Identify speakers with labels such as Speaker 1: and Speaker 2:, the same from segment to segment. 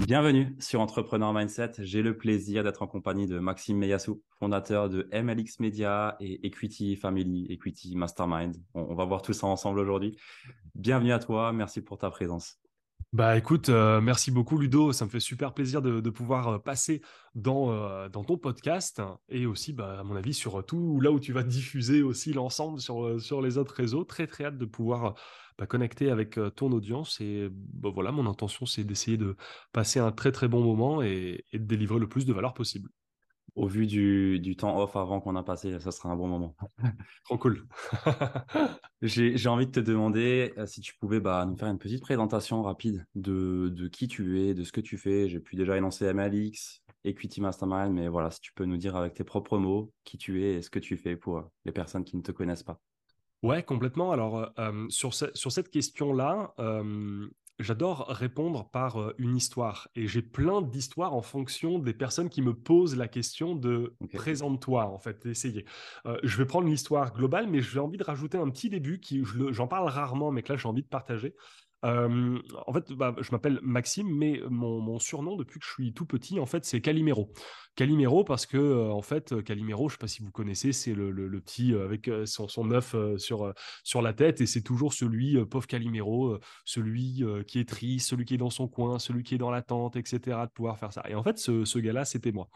Speaker 1: Bienvenue sur Entrepreneur Mindset. J'ai le plaisir d'être en compagnie de Maxime Meyassou, fondateur de MLX Media et Equity Family, Equity Mastermind. On, va voir tout ça ensemble aujourd'hui. Bienvenue à toi. Merci pour ta présence.
Speaker 2: Bah écoute, euh, merci beaucoup Ludo, ça me fait super plaisir de, pouvoir euh, passer dans, euh, dans ton podcast et aussi, bah, à mon avis, sur tout là où tu vas diffuser aussi l'ensemble sur, sur les autres réseaux. Très très hâte de pouvoir bah, connecter avec ton audience et bah, voilà, mon intention c'est d'essayer de passer un très très bon moment et, et de délivrer le plus de valeur possible
Speaker 1: au vu du, du temps off avant qu'on a passé, ça sera un bon moment.
Speaker 2: Trop cool.
Speaker 1: J'ai envie de te demander si tu pouvais bah, nous faire une petite présentation rapide de, de qui tu es, de ce que tu fais. J'ai pu déjà énoncer MLX, Equity Mastermind, mais voilà, si tu peux nous dire avec tes propres mots qui tu es et ce que tu fais pour les personnes qui ne te connaissent pas.
Speaker 2: Ouais, complètement. Alors, euh, sur, sur, cette question-là, euh, j'adore répondre par euh, une histoire. Et j'ai plein d'histoires en fonction des personnes qui me posent la question de présente-toi, en fait, essayez. Euh, je vais prendre l'histoire globale, mais j'ai envie de rajouter un petit début qui, j'en parle rarement, mais que là, j'ai envie de partager. En fait, bah, je m'appelle Maxime, mais mon, surnom depuis que je suis tout petit, en fait, c'est Calimero. Calimero parce que en fait Calimero, je sais pas si vous connaissez, c'est le, petit avec son, œuf sur sur la tête et c'est toujours celui pauvre Calimero, celui qui est triste, celui qui est dans son coin, celui qui est dans la tente, etc. De pouvoir faire ça. Et en fait, ce, gars-là, c'était moi.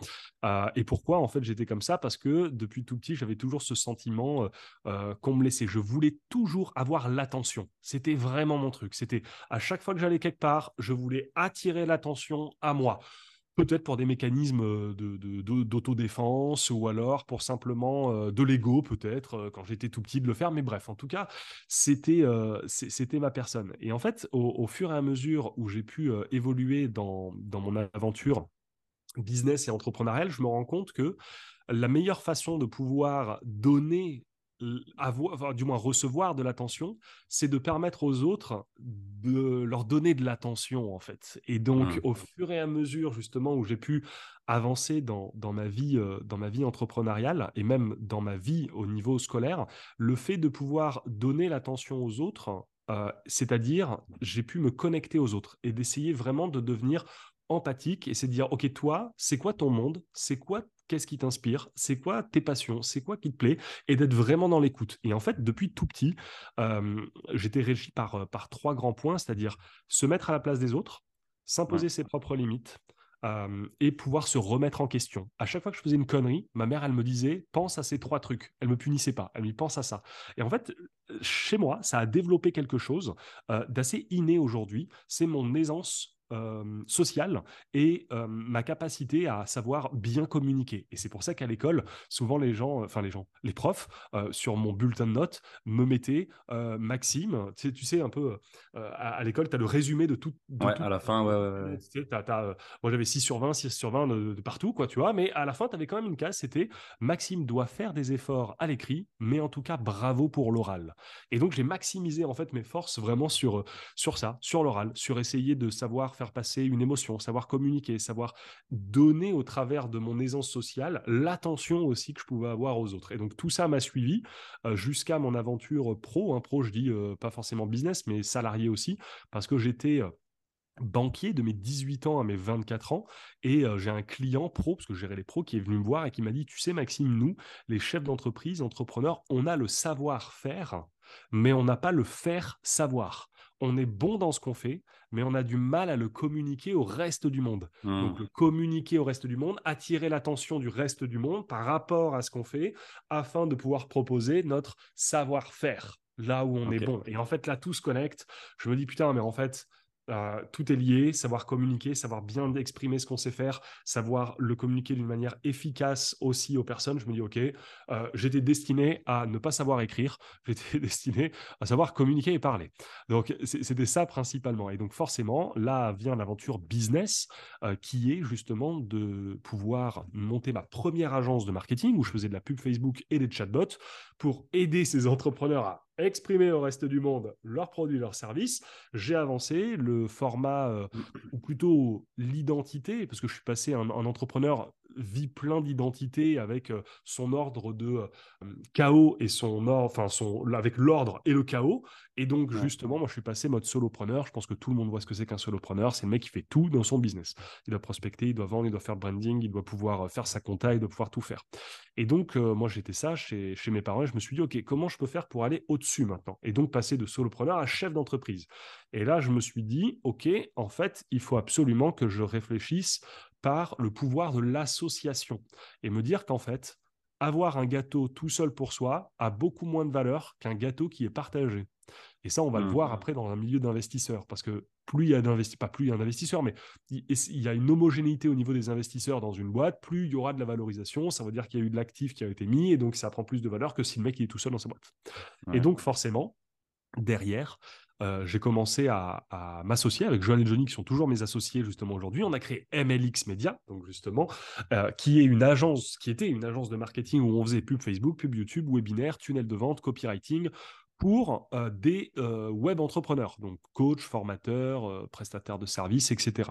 Speaker 2: et pourquoi en fait j'étais comme ça? Parce que depuis tout petit, j'avais toujours ce sentiment qu'on me laissait. Je voulais toujours avoir l'attention. C'était vraiment mon truc. C'était à chaque fois que j'allais quelque part, je voulais attirer l'attention à moi. Peut-être pour des mécanismes euh, d'autodéfense ou alors pour simplement euh, de l'ego peut-être euh, quand j'étais tout petit de le faire. Mais bref en tout cas c'était ma personne. Et en fait au, fur et à mesure où j'ai pu évoluer dans, dans mon aventure business et entrepreneuriale je me rends compte que la meilleure façon de pouvoir donner avoir, du moins recevoir de l'attention, c'est de permettre aux autres de leur donner de l'attention en fait. Et donc mmh. au fur et à mesure justement où j'ai pu avancer dans, dans ma vie euh, dans ma vie entrepreneuriale et même dans ma vie au niveau scolaire, le fait de pouvoir donner l'attention aux autres, euh, c'est-à-dire j'ai pu me connecter aux autres et d'essayer vraiment de devenir empathique et c'est de dire ok toi c'est quoi ton monde? C'est quoi qu'est-ce qui t'inspire, c'est quoi tes passions, c'est quoi qui te plaît, et d'être vraiment dans l'écoute. Et en fait, depuis tout petit, euh, j'étais régi par, par trois grands points, c'est-à-dire se mettre à la place des autres, s'imposer ses propres limites, euh, et pouvoir se remettre en question. À chaque fois que je faisais une connerie, ma mère, elle me disait, pense à ces trois trucs. Elle me punissait pas. Elle me dit, pense à ça. Et en fait, chez moi, ça a développé quelque chose d'assez inné aujourd'hui. C'est mon aisance euh, sociale et euh, ma capacité à savoir bien communiquer. Et c'est pour ça qu'à l'école, souvent les gens, enfin les gens, les profs, euh, sur mon bulletin de notes, me mettaient Maxime, tu sais, tu sais un peu, à, l'école, tu as le résumé de tout.
Speaker 1: ouais, à la fin, ouais,
Speaker 2: ouais, moi j'avais 6 sur 20, 6 sur 20 de, partout, quoi, tu vois, mais à la fin, tu avais quand même une case, c'était Maxime doit faire des efforts à l'écrit, mais en tout cas, bravo pour l'oral. Et donc, j'ai maximisé en fait mes forces vraiment sur, sur ça, sur l'oral, sur essayer de savoir faire passer une émotion, savoir communiquer, savoir donner au travers de mon aisance sociale l'attention aussi que je pouvais avoir aux autres. Et donc tout ça m'a suivi euh, jusqu'à mon aventure pro, un pro je dis euh, pas forcément business, mais salarié aussi, parce que j'étais... Euh, banquier de mes 18 ans à mes 24 ans. Et j'ai un client pro parce que je gérais les pros qui est venu me voir et qui m'a dit tu sais Maxime nous les chefs d'entreprise entrepreneurs on a le savoir-faire mais on n'a pas le faire savoir on est bon dans ce qu'on fait, mais on a du mal à le communiquer au reste du monde. Hmm. Donc, le communiquer au reste du monde, attirer l'attention du reste du monde par rapport à ce qu'on fait, afin de pouvoir proposer notre savoir-faire là où on est bon. Et en fait, là, tout se connecte. Je me dis, putain, mais en fait, euh, tout est lié, savoir communiquer, savoir bien exprimer ce qu'on sait faire, savoir le communiquer d'une manière efficace aussi aux personnes. Je me dis, OK, euh, j'étais destiné à ne pas savoir écrire, j'étais destiné à savoir communiquer et parler. Donc, c'était ça principalement. Et donc, forcément, là vient l'aventure business euh, qui est justement de pouvoir monter ma première agence de marketing où je faisais de la pub Facebook et des chatbots pour aider ces entrepreneurs à exprimer au reste du monde leurs produits, leurs services. J'ai avancé le format, euh, ou plutôt l'identité, parce que je suis passé un, un entrepreneur vit plein d'identités avec son ordre de chaos et son ordre, enfin son avec l'ordre et le chaos. Et donc justement, moi je suis passé mode solopreneur. Je pense que tout le monde voit ce que c'est qu'un solopreneur. C'est le mec qui fait tout dans son business. Il doit prospecter, il doit vendre, il doit faire branding, il doit pouvoir faire sa compta, il doit pouvoir tout faire. Et donc moi j'étais ça chez, chez mes parents. Et je me suis dit ok, comment je peux faire pour aller au-dessus maintenant Et donc passer de solopreneur à chef d'entreprise? Et là je me suis dit ok, en fait il faut absolument que je réfléchisse par le pouvoir de l'association et me dire qu'en fait, avoir un gâteau tout seul pour soi a beaucoup moins de valeur qu'un gâteau qui est partagé. Et ça, on va le mmh. voir après dans un milieu d'investisseurs, parce que plus il y a d'investisseurs, pas plus il y a d'investisseurs, mais il y a une homogénéité au niveau des investisseurs dans une boîte, plus il y aura de la valorisation, ça veut dire qu'il y a eu de l'actif qui a été mis, et donc ça prend plus de valeur que si le mec est tout seul dans sa boîte. Et donc forcément, derrière, euh, j'ai commencé à, m'associer avec Joanne et Johnny, qui sont toujours mes associés justement aujourd'hui. On a créé MLX Media, donc justement, euh, qui est une agence, qui était une agence de marketing où on faisait pub Facebook, pub YouTube, webinaire, tunnel de vente, copywriting pour euh, des web entrepreneurs, donc coach, formateur, prestataire de services, etc.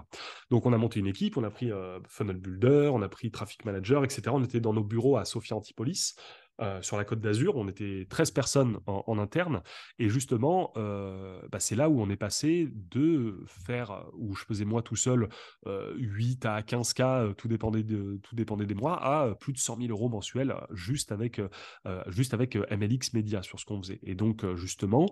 Speaker 2: Donc on a monté une équipe, on a pris funnel builder, on a pris traffic manager, etc. On était dans nos bureaux à Sophia Antipolis. Euh, sur la côte d'Azur. On était 13 personnes en, interne. Et justement, euh, bah, c'est là où on est passé de faire, où je faisais moi tout seul 8 euh, à 15 cas, tout dépendait, de, tout dépendait des mois, à plus de 100 000 euros mensuels juste avec, juste avec MLX Media sur ce qu'on faisait. Et donc, justement,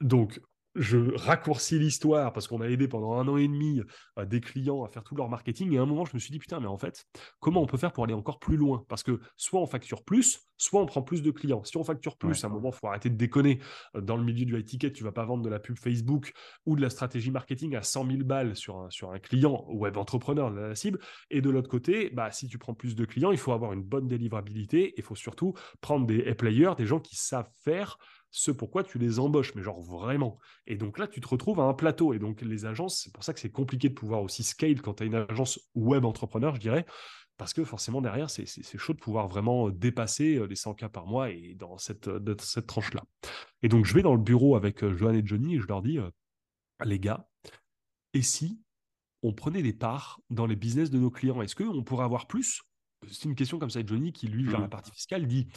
Speaker 2: donc, je raccourcis l'histoire parce qu'on a aidé pendant un an et demi euh, des clients à faire tout leur marketing. Et à un moment, je me suis dit, putain, mais en fait, comment on peut faire pour aller encore plus loin? Parce que soit on facture plus, soit on prend plus de clients. Si on facture plus, à un moment, il faut arrêter de déconner. Euh, dans le milieu du high ticket, tu vas pas vendre de la pub Facebook ou de la stratégie marketing à 100 000 balles sur un, sur un client web entrepreneur de la cible. Et de l'autre côté, bah, si tu prends plus de clients, il faut avoir une bonne délivrabilité. Il faut surtout prendre des players, des gens qui savent faire ce pourquoi tu les embauches, mais genre vraiment. Et donc là, tu te retrouves à un plateau. Et donc les agences, c'est pour ça que c'est compliqué de pouvoir aussi scale quand tu as une agence web entrepreneur, je dirais, parce que forcément derrière, c'est chaud de pouvoir vraiment dépasser euh, les 100 cas par mois et dans cette, cette tranche-là. Et donc je vais dans le bureau avec euh, Johan et Johnny et je leur dis, euh, les gars, et si on prenait des parts dans les business de nos clients? Est-ce qu'on pourrait avoir plus? C'est une question comme ça. Et Johnny, qui lui gère la mmh. partie fiscale, dit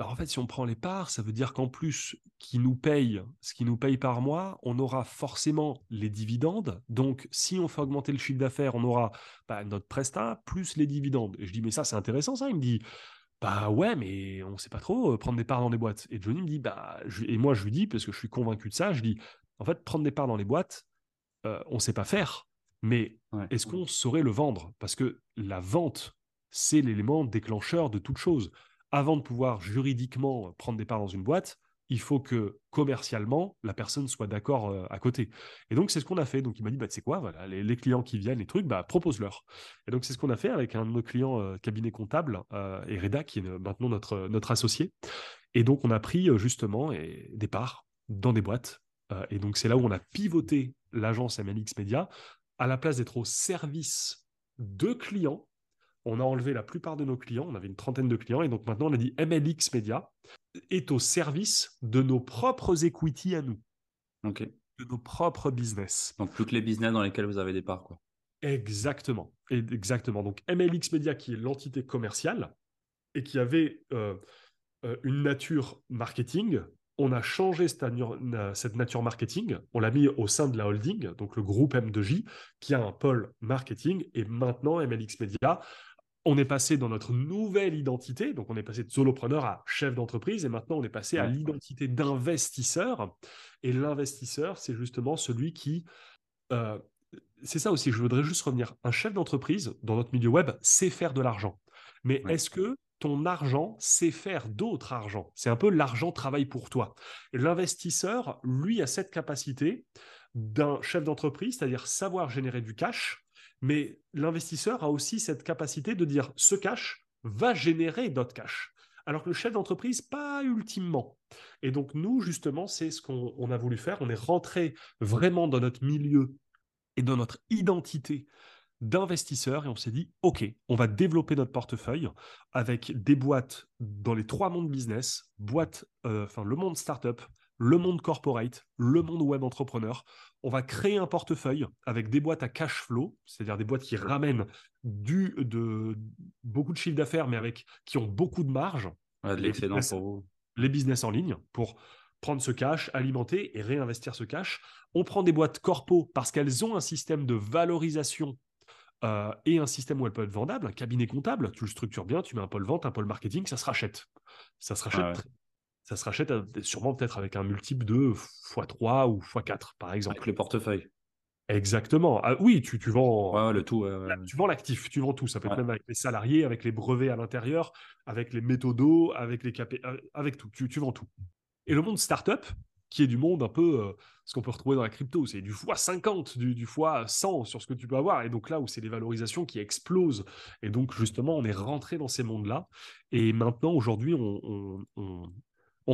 Speaker 2: bah, en fait, si on prend les parts, ça veut dire qu'en plus, qui nous paye, ce qui nous paye par mois, on aura forcément les dividendes. Donc, si on fait augmenter le chiffre d'affaires, on aura bah, notre prestat plus les dividendes. Et je dis, mais ça, c'est intéressant, ça. Il me dit, bah ouais, mais on ne sait pas trop euh, prendre des parts dans les boîtes. Et Johnny me dit, bah, et moi, je lui dis, parce que je suis convaincu de ça, je dis, en fait, prendre des parts dans les boîtes, euh, on ne sait pas faire. Mais est-ce qu'on saurait le vendre? Parce que la vente, c'est l'élément déclencheur de toute chose avant de pouvoir juridiquement prendre des parts dans une boîte, il faut que commercialement, la personne soit d'accord euh, à côté. Et donc, c'est ce qu'on a fait. Donc, il m'a dit, bah, c'est quoi, voilà, les, clients qui viennent, les trucs, bah, propose-leur. Et donc, c'est ce qu'on a fait avec un de nos clients euh, cabinet comptable, euh, et Reda, qui est maintenant notre, notre associé. Et donc, on a pris justement des parts dans des boîtes. et donc, c'est là où on a pivoté l'agence MLX Media à la place d'être au service de clients on a enlevé la plupart de nos clients, on avait une trentaine de clients, et donc maintenant on a dit MLX Media est au service de nos propres equity à nous.
Speaker 1: Ok.
Speaker 2: De nos propres business.
Speaker 1: Donc toutes les business dans lesquels vous avez des parts, quoi.
Speaker 2: Exactement. Exactement. Donc MLX Media qui est l'entité commerciale et qui avait euh, euh, une nature marketing, on a changé cette nature marketing, on l'a mis au sein de la holding, donc le groupe M2J, qui a un pôle marketing, et maintenant MLX Media on est passé dans notre nouvelle identité, donc on est passé de solopreneur à chef d'entreprise, et maintenant on est passé à l'identité d'investisseur. Et l'investisseur, c'est justement celui qui... Euh, c'est ça aussi, je voudrais juste revenir. Un chef d'entreprise, dans notre milieu web, sait faire de l'argent. Mais est-ce que ton argent sait faire d'autres argent? C'est un peu l'argent travaille pour toi. L'investisseur, lui, a cette capacité d'un chef d'entreprise, c'est-à-dire savoir générer du cash, mais l'investisseur a aussi cette capacité de dire ce cash va générer d'autres cash. Alors que le chef d'entreprise, pas ultimement. Et donc nous, justement, c'est ce qu'on a voulu faire. On est rentré vraiment dans notre milieu et dans notre identité d'investisseurs et on s'est dit, OK, on va développer notre portefeuille avec des boîtes dans les trois mondes business, boîtes, euh, enfin le monde startup, le monde corporate, le monde web entrepreneur. On va créer un portefeuille avec des boîtes à cash flow, c'est-à-dire des boîtes qui ramènent du, de, beaucoup de chiffre d'affaires, mais avec qui ont beaucoup de marge.
Speaker 1: de l'excédent pour vous.
Speaker 2: Les business en ligne pour prendre ce cash, alimenter et réinvestir ce cash. On prend des boîtes corpo parce qu'elles ont un système de valorisation euh, et un système où elles peuvent être vendables, un cabinet comptable, tu le structures bien, tu mets un pôle vente, un pôle marketing, ça se rachète. Ça se rachète, ça se rachète euh, sûrement peut-être avec un multiple de x3 ou x4, par exemple.
Speaker 1: Avec le portefeuille.
Speaker 2: Exactement. Ah, oui, tu, tu vends
Speaker 1: le tout.
Speaker 2: tu vends l'actif, tu vends tout. Ça peut être même avec les salariés, avec les brevets à l'intérieur, avec les méthodos, avec les KP, euh, avec tout. Tu, tu vends tout. Et le monde startup, qui est du monde un peu euh, ce qu'on peut retrouver dans la crypto, c'est du fois 50, du, du fois 100 sur ce que tu peux avoir. Et donc là où c'est les valorisations qui explosent. Et donc justement, on est rentré dans ces mondes-là. Et maintenant, aujourd'hui, on, on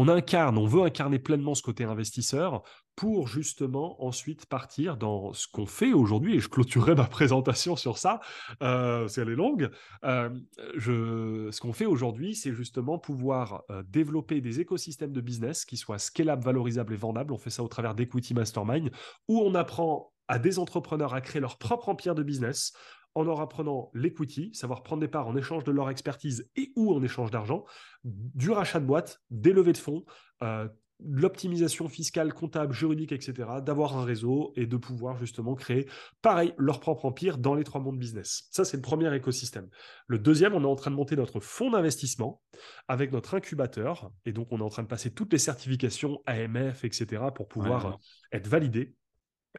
Speaker 2: incarne, on veut incarner pleinement ce côté investisseur pour justement ensuite partir dans ce qu'on fait aujourd'hui, et je clôturerai ma présentation sur ça, euh, c'est elle est longue. Euh, je, ce qu'on fait aujourd'hui, c'est justement pouvoir euh, développer des écosystèmes de business qui soient scalables, valorisables et vendables. On fait ça au travers d'Equity Mastermind, où on apprend à des entrepreneurs à créer leur propre empire de business en leur apprenant l'equity, savoir prendre des parts en échange de leur expertise et ou en échange d'argent, du rachat de boîtes, des levées de fonds, euh, l'optimisation fiscale, comptable, juridique, etc., d'avoir un réseau et de pouvoir justement créer, pareil, leur propre empire dans les trois mondes business. Ça, c'est le premier écosystème. Le deuxième, on est en train de monter notre fonds d'investissement avec notre incubateur. Et donc, on est en train de passer toutes les certifications AMF, etc., pour pouvoir être validé.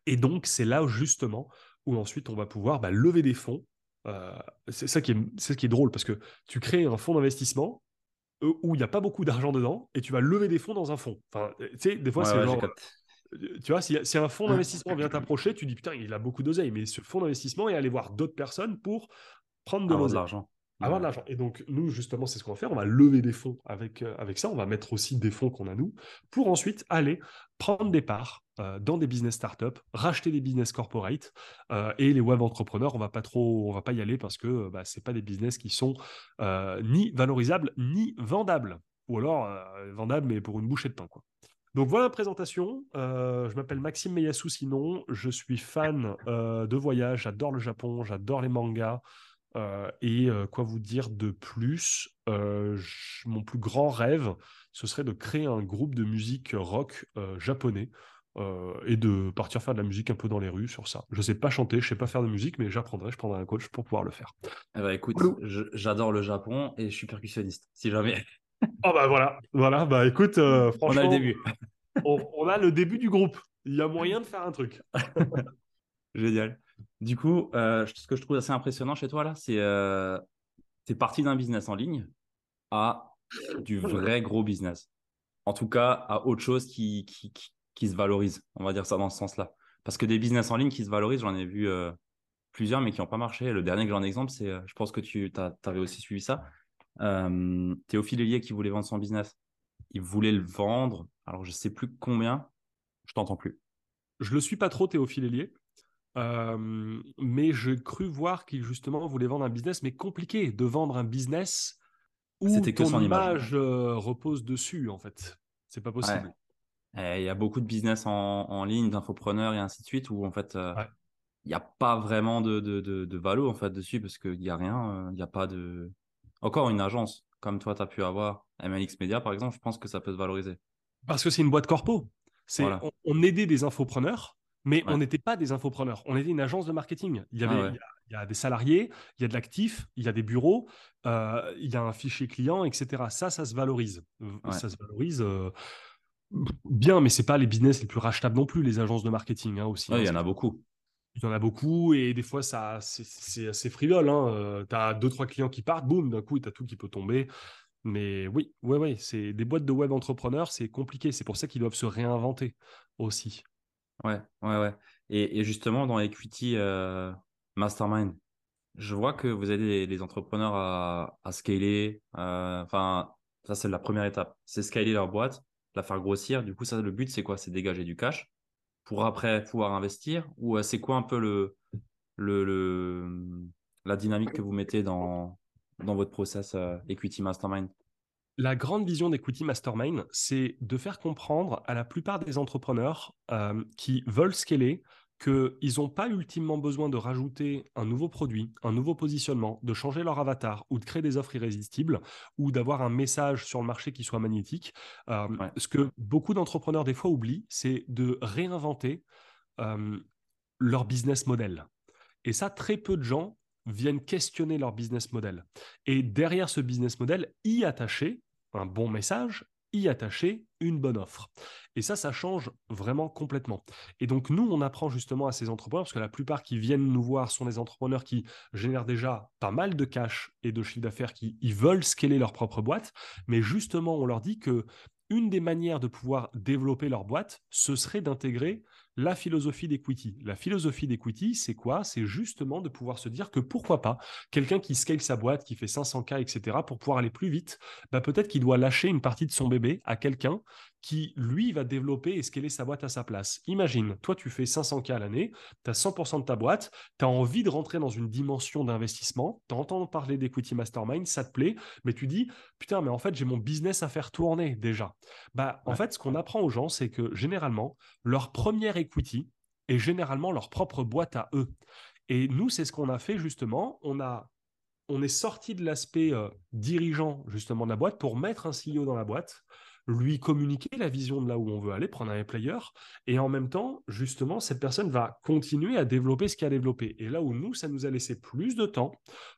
Speaker 2: Et donc, c'est là justement où ensuite on va pouvoir bah, lever des fonds. Euh, c'est ça qui est, ce qui est drôle parce que tu crées un fonds d'investissement euh, où il n'y a pas beaucoup d'argent dedans et tu vas lever des fonds dans un fonds. Enfin, tu sais, des fois, c'est genre. Tu vois, si, un fonds d'investissement vient t'approcher, tu dis putain, il a beaucoup d'oseille, mais ce fonds d'investissement est aller voir d'autres personnes pour prendre de l'argent. Avoir de l'argent. Et donc, nous, justement, c'est ce qu'on va faire. On va lever des fonds avec, euh, avec ça. On va mettre aussi des fonds qu'on a, nous, pour ensuite aller prendre des parts euh, dans des business startups, racheter des business corporate. Euh, et les web entrepreneurs, on va pas trop, on va pas y aller parce que bah, ce pas des business qui sont ni valorisables, ni vendables. Ou alors, vendables, mais pour une bouchée de pain. Quoi. Donc voilà la présentation. je m'appelle Maxime Meyassou, sinon je suis fan de voyage, j'adore le Japon, j'adore les mangas, euh, et euh, quoi vous dire de plus? Euh, Mon plus grand rêve, ce serait de créer un groupe de musique rock japonais et de partir faire de la musique un peu dans les rues sur ça. Je sais pas chanter, je sais pas faire de musique, mais j'apprendrai, je prendrai un coach pour pouvoir le faire.
Speaker 1: Eh ben, écoute, j'adore le Japon et je suis percussionniste, si jamais.
Speaker 2: oh bah voilà, voilà, bah écoute, franchement, on
Speaker 1: a le début.
Speaker 2: on, a le début du groupe. Il y a moyen de faire un truc.
Speaker 1: Génial. Du coup, euh, ce que je trouve assez impressionnant chez toi, là, c'est euh, es parti d'un business en ligne à du vrai gros business. En tout cas, à autre chose qui, qui, qui, se valorise. On va dire ça dans ce sens-là. Parce que des business en ligne qui se valorisent, j'en ai vu euh, plusieurs, mais qui n'ont pas marché. Le dernier que j'en ai exemple, c'est, je pense que tu avais aussi suivi ça. Théophile Hélier qui voulait vendre son business. Il voulait le vendre. Alors, je ne sais plus combien. Je t'entends plus.
Speaker 2: Je le suis pas trop, Théophile Hélier. Euh, mais j'ai cru voir qu'il justement voulait vendre un business, mais compliqué de vendre un business où que ton image, euh, repose dessus, en fait. C'est pas possible.
Speaker 1: Il y a beaucoup de business en, ligne, d'infopreneurs et ainsi de suite, où en fait, euh, il n'y a pas vraiment de, de, de, valo en fait, dessus, parce qu'il n'y a rien, il n'y a pas de... Encore une agence, comme toi, tu as pu avoir, MLX Media par exemple, je pense que ça peut se valoriser.
Speaker 2: Parce que c'est une boîte corpo. C'est, on aidait des infopreneurs mais on n'était pas des infopreneurs, on était une agence de marketing. Il y, avait, il, y a, des salariés, il y a de l'actif, il y a des bureaux, euh, il y a un fichier client, etc. Ça, ça se valorise. Ça se valorise euh, bien, mais c'est pas les business les plus rachetables non plus, les agences de marketing hein, aussi.
Speaker 1: il y en a beaucoup.
Speaker 2: Il y en a beaucoup et des fois, ça, c'est assez frivole. Hein. Euh, tu as deux, trois clients qui partent, boum, d'un coup, tu as tout qui peut tomber. Mais oui, ouais, ouais, c'est des boîtes de web entrepreneurs, c'est compliqué. C'est pour ça qu'ils doivent se réinventer aussi.
Speaker 1: Ouais, ouais, ouais. Et, justement, dans Equity euh, Mastermind, je vois que vous aidez les, entrepreneurs à, à scaler. Euh, enfin, ça, c'est la première étape. C'est scaler leur boîte, la faire grossir. Du coup, ça, le but, c'est quoi? C'est dégager du cash pour après pouvoir investir? Ou euh, c'est quoi un peu le, la dynamique que vous mettez dans, dans votre process Equity Mastermind?
Speaker 2: La grande vision d'Equity Mastermind, c'est de faire comprendre à la plupart des entrepreneurs euh, qui veulent scaler qu'ils n'ont pas ultimement besoin de rajouter un nouveau produit, un nouveau positionnement, de changer leur avatar ou de créer des offres irrésistibles ou d'avoir un message sur le marché qui soit magnétique. Euh, ce que beaucoup d'entrepreneurs des fois oublient, c'est de réinventer euh, leur business model. Et ça, très peu de gens viennent questionner leur business model. Et derrière ce business model, y attacher un bon message, y attacher une bonne offre. Et ça, ça change vraiment complètement. Et donc, nous, on apprend justement à ces entrepreneurs, parce que la plupart qui viennent nous voir sont des entrepreneurs qui génèrent déjà pas mal de cash et de chiffre d'affaires, qui ils veulent scaler leur propre boîte. Mais justement, on leur dit que une des manières de pouvoir développer leur boîte, ce serait d'intégrer la philosophie d'equity. La philosophie d'equity, c'est quoi? C'est justement de pouvoir se dire que pourquoi pas, quelqu'un qui scale sa boîte, qui fait 500K, etc., pour pouvoir aller plus vite, bah peut-être qu'il doit lâcher une partie de son bébé à quelqu'un qui, lui, va développer et scaler sa boîte à sa place. Imagine, toi, tu fais 500K à l'année, tu as 100% de ta boîte, tu as envie de rentrer dans une dimension d'investissement, tu entends parler d'Equity Mastermind, ça te plaît, mais tu dis, putain, mais en fait, j'ai mon business à faire tourner déjà. Bah, En fait, ce qu'on apprend aux gens, c'est que généralement, leur première equity est généralement leur propre boîte à eux. Et nous, c'est ce qu'on a fait justement. On a on est sorti de l'aspect euh, dirigeant justement de la boîte pour mettre un CEO dans la boîte lui communiquer la vision de là où on veut aller, prendre un player, et en même temps, justement, cette personne va continuer à développer ce qu'il a développé. Et là où nous, ça nous a laissé plus de temps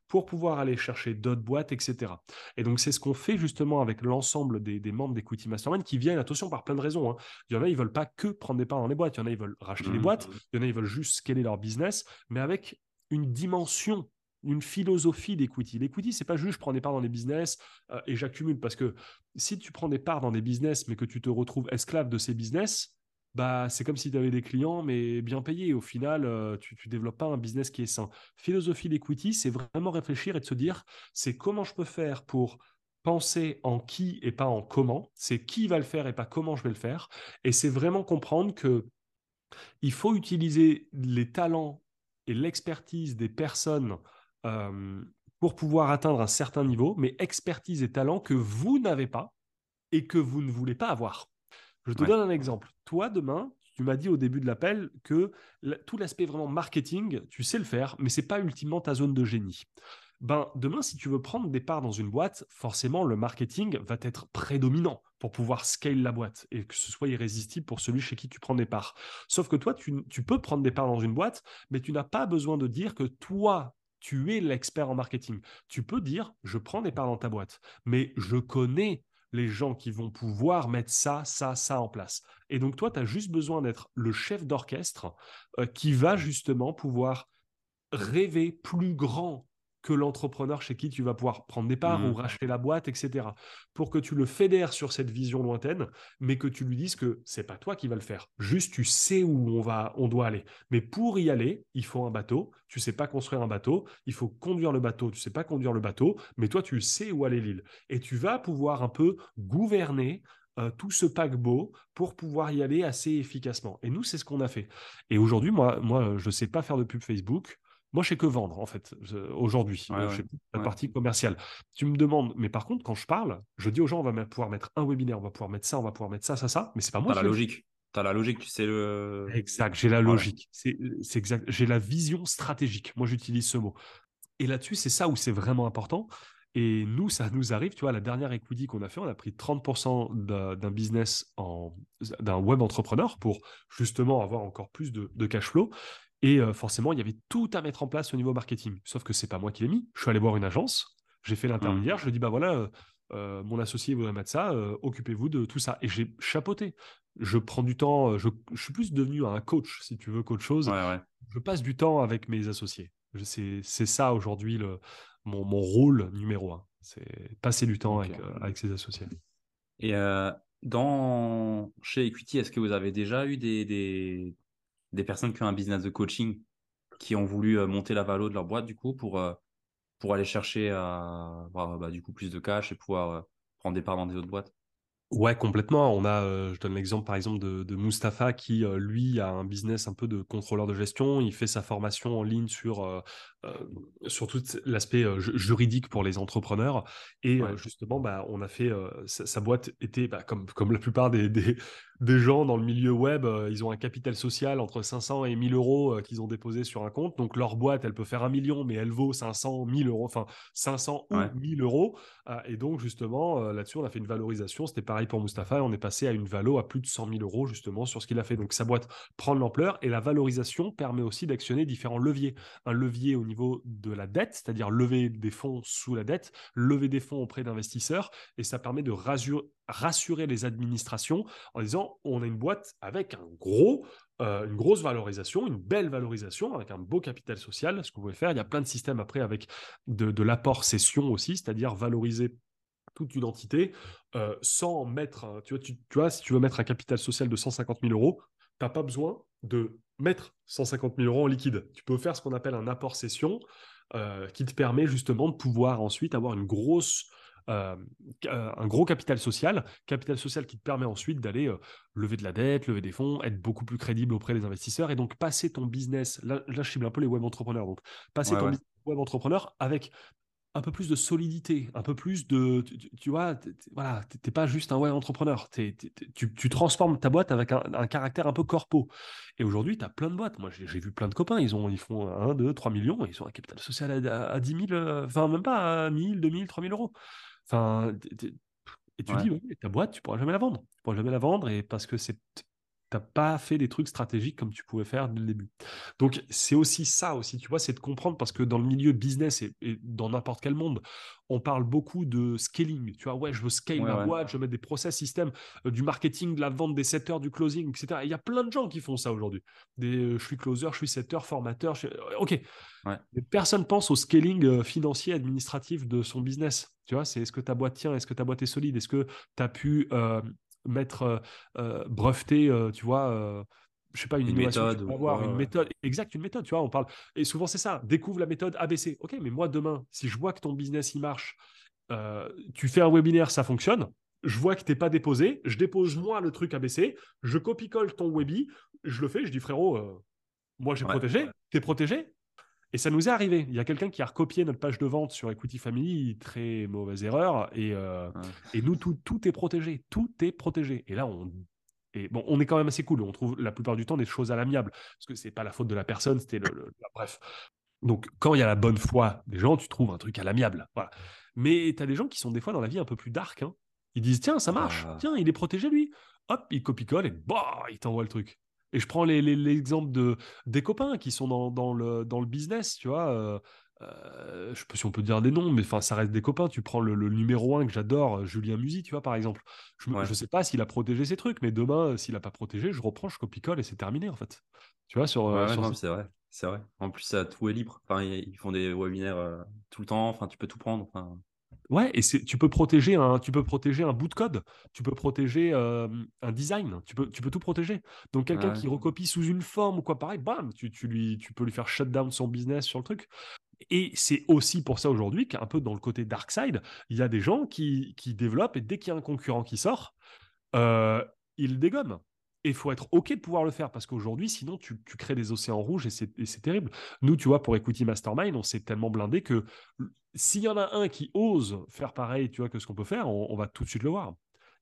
Speaker 2: pour pouvoir aller chercher d'autres boîtes, etc. Et donc, c'est ce qu'on fait justement avec l'ensemble des, membres d'Equity Mastermind qui viennent, attention, par plein de raisons. Hein. Il y en a, ils veulent pas que prendre des parts dans les boîtes. Il y en a, ils veulent racheter les mmh. boîtes. Il y en a, ils veulent juste scaler leur business, mais avec une dimension une philosophie d'equity. L'equity, c'est pas juste je prends des parts dans des business euh, et j'accumule. Parce que si tu prends des parts dans des business, mais que tu te retrouves esclave de ces business, bah, c'est comme si tu avais des clients, mais bien payés. Au final, euh, tu ne développes pas un business qui est sain. Philosophie d'equity, c'est vraiment réfléchir et de se dire, c'est comment je peux faire pour penser en qui et pas en comment. C'est qui va le faire et pas comment je vais le faire. Et c'est vraiment comprendre que il faut utiliser les talents et l'expertise des personnes euh, pour pouvoir atteindre un certain niveau, mais expertise et talent que vous n'avez pas et que vous ne voulez pas avoir. Je te donne un exemple. Toi, demain, tu m'as dit au début de l'appel que tout l'aspect vraiment marketing, tu sais le faire, mais c'est pas ultimement ta zone de génie. Ben, demain, si tu veux prendre des parts dans une boîte, forcément, le marketing va être prédominant pour pouvoir scale la boîte et que ce soit irrésistible pour celui chez qui tu prends des parts. Sauf que toi, tu, tu peux prendre des parts dans une boîte, mais tu n'as pas besoin de dire que toi, tu es l'expert en marketing. Tu peux dire, je prends des parts dans ta boîte, mais je connais les gens qui vont pouvoir mettre ça, ça, ça en place. Et donc toi, tu as juste besoin d'être le chef d'orchestre euh, qui va justement pouvoir rêver plus grand que l'entrepreneur chez qui tu vas pouvoir prendre des parts ou mmh. racheter la boîte, etc. Pour que tu le fédères sur cette vision lointaine, mais que tu lui dises que c'est pas toi qui va le faire. Juste, tu sais où on va, on doit aller. Mais pour y aller, il faut un bateau. Tu sais pas construire un bateau. Il faut conduire le bateau. Tu sais pas conduire le bateau, mais toi, tu sais où aller l'île. Et tu vas pouvoir un peu gouverner euh, tout ce paquebot pour pouvoir y aller assez efficacement. Et nous, c'est ce qu'on a fait. Et aujourd'hui, moi, moi, je sais pas faire de pub Facebook. Moi, je sais que vendre, en fait, aujourd'hui. la partie commerciale. Tu me demandes, mais par contre, quand je parle, je dis aux gens, on va pouvoir mettre un webinaire, on va pouvoir mettre ça, on va pouvoir mettre ça, ça, ça. Mais c'est pas moi.
Speaker 1: T'as la logique. Tu as la logique, tu sais le.
Speaker 2: Exact, j'ai la logique. C'est exact. J'ai la vision stratégique. Moi, j'utilise ce mot. Et là-dessus, c'est ça où c'est vraiment important. Et nous, ça nous arrive, tu vois, la dernière equity qu'on a fait, on a pris 30% d'un business d'un web entrepreneur pour justement avoir encore plus de, de cash flow. Et euh, forcément, il y avait tout à mettre en place au niveau marketing. Sauf que c'est pas moi qui l'ai mis. Je suis allé voir une agence, j'ai fait l'intermédiaire, mmh. je lui ai dit bah voilà, euh, euh, mon associé voudrait mettre ça, occupez-vous de tout ça. Et j'ai chapeauté. Je prends du temps, je, suis plus devenu un coach, si tu veux, qu'autre chose. Je passe du temps avec mes associés. C'est ça aujourd'hui mon, mon, rôle numéro un. C'est passer du temps avec, avec ses associés.
Speaker 1: Et dans, chez Equity, est-ce que vous avez déjà eu des, des des personnes qui ont un business de coaching qui ont voulu monter la valeur de leur boîte du coup pour, pour aller chercher avoir bah, coup plus de cash et pouvoir prendre des parts dans des autres boîtes.
Speaker 2: Ouais, complètement. On a, euh, je donne l'exemple par exemple de, Mustapha qui, euh, lui, a un business un peu de contrôleur de gestion. Il fait sa formation en ligne sur, euh, sur tout l'aspect juridique pour les entrepreneurs. Et justement, bah, on a fait, sa, boîte était, bah, comme, comme la plupart des, des, des gens dans le milieu web, ils ont un capital social entre 500 et 1000 euros qu'ils ont déposé sur un compte. Donc leur boîte, elle peut faire un million, mais elle vaut 500, 1000 euros, enfin 500 ou 1000 euros. et donc justement, là-dessus, on a fait une valorisation. C'était pareil pour Mustapha. On est passé à une valo à plus de 100 000 euros justement sur ce qu'il a fait. Donc sa boîte prend de l'ampleur et la valorisation permet aussi d'actionner différents leviers. Un levier au niveau de la dette, c'est-à-dire lever des fonds sous la dette, lever des fonds auprès d'investisseurs et ça permet de rassurer les administrations en disant on a une boîte avec un gros euh, une grosse valorisation, une belle valorisation avec un beau capital social. Ce que vous pouvez faire, il y a plein de systèmes après avec de, l'apport cession aussi, c'est-à-dire valoriser toute une entité euh, sans mettre, tu vois, tu, vois, si tu veux mettre un capital social de 150 000 euros, tu n'as pas besoin de mettre 150 000 euros en liquide. Tu peux faire ce qu'on appelle un apport cession euh, qui te permet justement de pouvoir ensuite avoir une grosse, euh, un gros capital social, capital social qui te permet ensuite d'aller lever de la dette, lever des fonds, être beaucoup plus crédible auprès des investisseurs et donc passer ton business. Là, je cible un peu les web entrepreneurs. Donc, passer ton business web entrepreneur avec un peu plus de solidité, un peu plus de, tu, vois, voilà, t'es pas juste un web entrepreneur, tu, transformes ta boîte avec un, caractère un peu corpo. Et aujourd'hui, tu as plein de boîtes. Moi, j'ai vu plein de copains, ils, ont, ils font 1, 2, 3 millions, ils ont un capital social à, 10 000, euh, enfin, même pas à 1000, 2000, 3000 euros. Enfin, et tu dis, ta boîte, tu pourras jamais la vendre. Tu pourras jamais la vendre et parce que c'est n'as pas fait des trucs stratégiques comme tu pouvais faire dès le début. Donc, c'est aussi ça aussi, tu vois, c'est de comprendre parce que dans le milieu business et, dans n'importe quel monde, on parle beaucoup de scaling. Tu vois, ouais, je veux scale ma boîte, je veux mettre des process systèmes, euh, du marketing, de la vente, des setters, du closing, etc. Il y a plein de gens qui font ça aujourd'hui. Euh, je suis closer, je suis setter, formateur. Euh, ok. Mais personne pense au scaling financier, administratif de son business. Tu vois, c'est est-ce que ta boîte tient, est-ce que ta boîte est solide, est-ce que tu as pu mettre euh, euh, breveté, euh, tu vois, je sais pas, une, méthode, avoir, une méthode, exact, une méthode, tu vois, on parle, et souvent c'est ça, découvre la méthode ABC. Ok, mais moi demain, si je vois que ton business il marche, tu fais un webinaire, ça fonctionne, je vois que tu n'es pas déposé, je dépose moi le truc ABC, je copie-colle ton webi, je le fais, je dis frérot, moi j'ai protégé, tu es protégé, et ça nous est arrivé. Il y a quelqu'un qui a recopié notre page de vente sur Equity Family, très mauvaise erreur. Et, euh, et nous, tout, tout est protégé. Tout est protégé. Et là, on, et bon, on est quand même assez cool. On trouve la plupart du temps des choses à l'amiable. Parce que c'est pas la faute de la personne, c'était le, Bref. Donc, quand il y a la bonne foi des gens, tu trouves un truc à l'amiable. Voilà. Mais tu as des gens qui sont des fois dans la vie un peu plus dark. Hein. Ils disent Tiens, ça marche. Ah. Tiens, il est protégé, lui. Hop, il copie-colle et bah, il t'envoie le truc. Et je prends l'exemple de, des copains qui sont dans, dans, le, dans le business, tu vois. Euh, euh, je sais pas si on peut dire des noms, mais enfin, ça reste des copains. Tu prends le, numéro un que j'adore, Julien Musi, tu vois, par exemple. Je ne sais pas s'il a protégé ses trucs, mais demain, s'il n'a pas protégé, je reprends, je copie-colle et c'est terminé, en fait. Tu vois, sur.
Speaker 1: Euh, c'est vrai. C'est vrai. En plus, ça, tout est libre. Enfin, ils font des webinaires tout le temps. Enfin, tu peux tout prendre. Enfin...
Speaker 2: Ouais, et tu peux protéger un, tu peux protéger un bout de code, tu peux protéger un design, tu peux, tu peux tout protéger. Donc quelqu'un qui recopie sous une forme ou quoi pareil, bam, tu, tu, lui, tu peux lui faire shut down son business sur le truc. Et c'est aussi pour ça aujourd'hui qu'un peu dans le côté dark side, il y a des gens qui, qui développent et dès qu'il y a un concurrent qui sort, euh, ils dégomment. Et il faut être OK de pouvoir le faire parce qu'aujourd'hui, sinon, tu, tu, crées des océans rouges et c'est terrible. Nous, tu vois, pour Equity Mastermind, on s'est tellement blindé que s'il y en a un qui ose faire pareil, tu vois, que ce qu'on peut faire, on, va tout de suite le voir.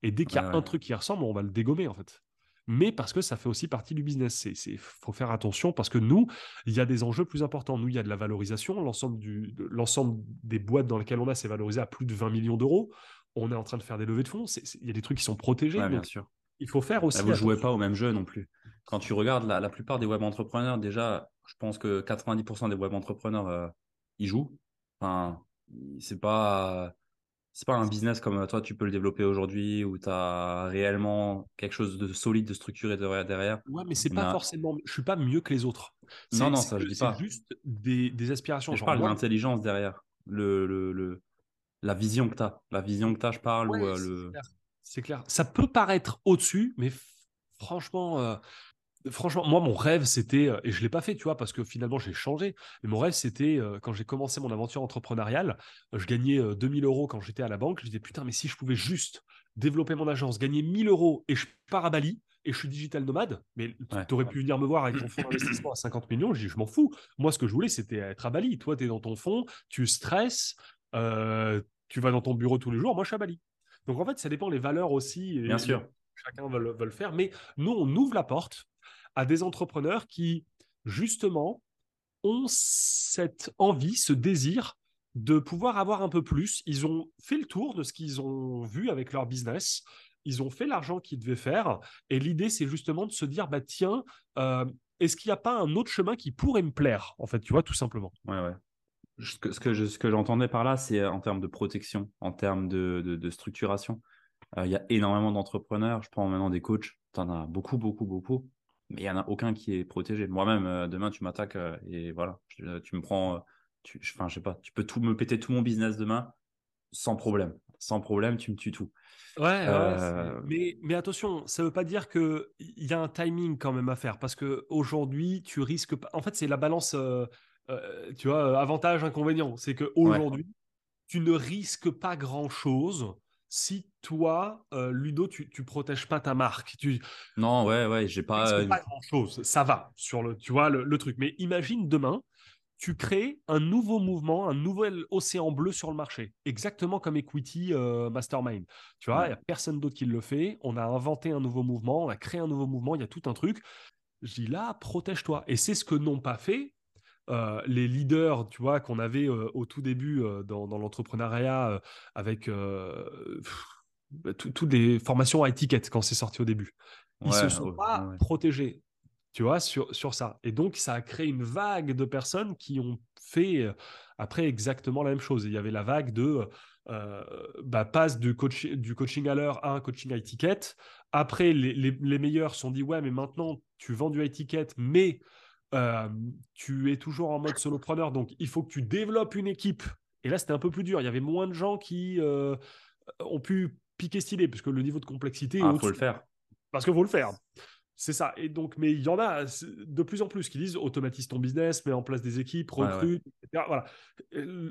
Speaker 2: Et dès qu'il y a un truc qui ressemble, on va le dégommer, en fait. Mais parce que ça fait aussi partie du business. Il faut faire attention parce que nous, il y a des enjeux plus importants. Nous, il y a de la valorisation. L'ensemble des boîtes dans lesquelles on a, c'est valorisé à plus de 20 millions d'euros. On est en train de faire des levées de fonds. Il y a des trucs qui sont protégés.
Speaker 1: bien sûr.
Speaker 2: Il faut faire aussi.
Speaker 1: vous ne jouez pas au même jeu non plus. Quand tu regardes la, la, plupart des web entrepreneurs, déjà, je pense que 90% des web entrepreneurs, euh, ils jouent. Enfin, c'est pas c'est pas un business comme toi tu peux le développer aujourd'hui où tu as réellement quelque chose de solide de structuré derrière
Speaker 2: ouais mais c'est pas forcément je suis pas mieux que les autres
Speaker 1: non non ça je dis pas
Speaker 2: c'est juste des, des aspirations
Speaker 1: je parle de l'intelligence derrière le, le, le, la vision que tu as la vision que tu as je parle
Speaker 2: euh, c'est clair. ça peut paraître au-dessus mais franchement euh, franchement, moi, mon rêve, c'était, et je ne l'ai pas fait, tu vois, parce que finalement, j'ai changé, mais mon rêve, c'était, quand j'ai commencé mon aventure entrepreneuriale, je gagnais 2000 euros quand j'étais à la banque, je disais, putain, mais si je pouvais juste développer mon agence, gagner 1000 euros et je pars à Bali, et je suis digital nomade, mais tu aurais pu venir me voir avec ton fonds d'investissement à 50 millions, je dis, je m'en fous. Moi, ce que je voulais, c'était être à Bali. Toi, tu es dans ton fonds, tu stresses, tu vas dans ton bureau tous les jours, moi, je suis à Bali. Donc, en fait, ça dépend les valeurs aussi.
Speaker 1: Bien sûr.
Speaker 2: Chacun veut, veut le faire, mais nous, on ouvre la porte à des entrepreneurs qui, justement, ont cette envie, ce désir de pouvoir avoir un peu plus. Ils ont fait le tour de ce qu'ils ont vu avec leur business. Ils ont fait l'argent qu'ils devaient faire. Et l'idée, c'est justement de se dire, bah tiens, euh, est-ce qu'il n'y a pas un autre chemin qui pourrait me plaire, en fait, tu vois, tout simplement?
Speaker 1: Ouais, ouais. Ce que, ce que j'entendais par là, c'est en termes de protection, en termes de, de, structuration. Euh, il y a énormément d'entrepreneurs. Je prends maintenant des coachs. Tu en as beaucoup, beaucoup, beaucoup mais il n'y en a aucun qui est protégé. Moi-même, euh, demain, tu m'attaques euh, et voilà, tu, me prends, euh, tu, enfin, je sais pas, tu peux tout me péter tout mon business demain sans problème. Sans problème, tu me tues tout.
Speaker 2: Ouais, mais, mais attention, ça ne veut pas dire qu'il y a un timing quand même à faire parce qu'aujourd'hui, tu risques pas. En fait, c'est la balance, tu vois, avantage-inconvénient. C'est qu'aujourd'hui, tu ne risques pas grand-chose si toi, euh, Ludo, tu, tu protèges pas ta marque. Tu...
Speaker 1: Non, ouais, ouais, j'ai pas.
Speaker 2: Euh, pas grand chose. Ça va sur le, tu vois, le, truc. Mais imagine demain, tu crées un nouveau mouvement, un nouvel océan bleu sur le marché, exactement comme Equity euh, Mastermind. Tu vois, il n'y a personne d'autre qui le fait. On a inventé un nouveau mouvement, on a créé un nouveau mouvement, il y a tout un truc. Je dis là, protège-toi. Et c'est ce que n'ont pas fait euh, les leaders, tu vois, qu'on avait euh, au tout début euh, dans, l'entrepreneuriat avec bah, toutes les formations à étiquette quand c'est sorti au début. Ils ne se sont pas protégés, tu vois, sur, sur ça. Et donc, ça a créé une vague de personnes qui ont fait après exactement la même chose. il y avait la vague de bah, passe du, coach, du coaching à l'heure à un coaching à étiquette. Après, les, les, les meilleurs se sont dit, ouais, mais maintenant, tu vends du à étiquette, mais tu es toujours en mode solopreneur, donc il faut que tu développes une équipe. Et là, c'était un peu plus dur. Il y avait moins de gens qui ont pu piquer stylé, parce que le niveau de complexité.
Speaker 1: Il ah, faut le faire.
Speaker 2: Parce qu'il faut le faire. C'est ça. Et donc, mais il y en a de plus en plus qui disent automatise ton business, mets en place des équipes, recrute, etc. Voilà.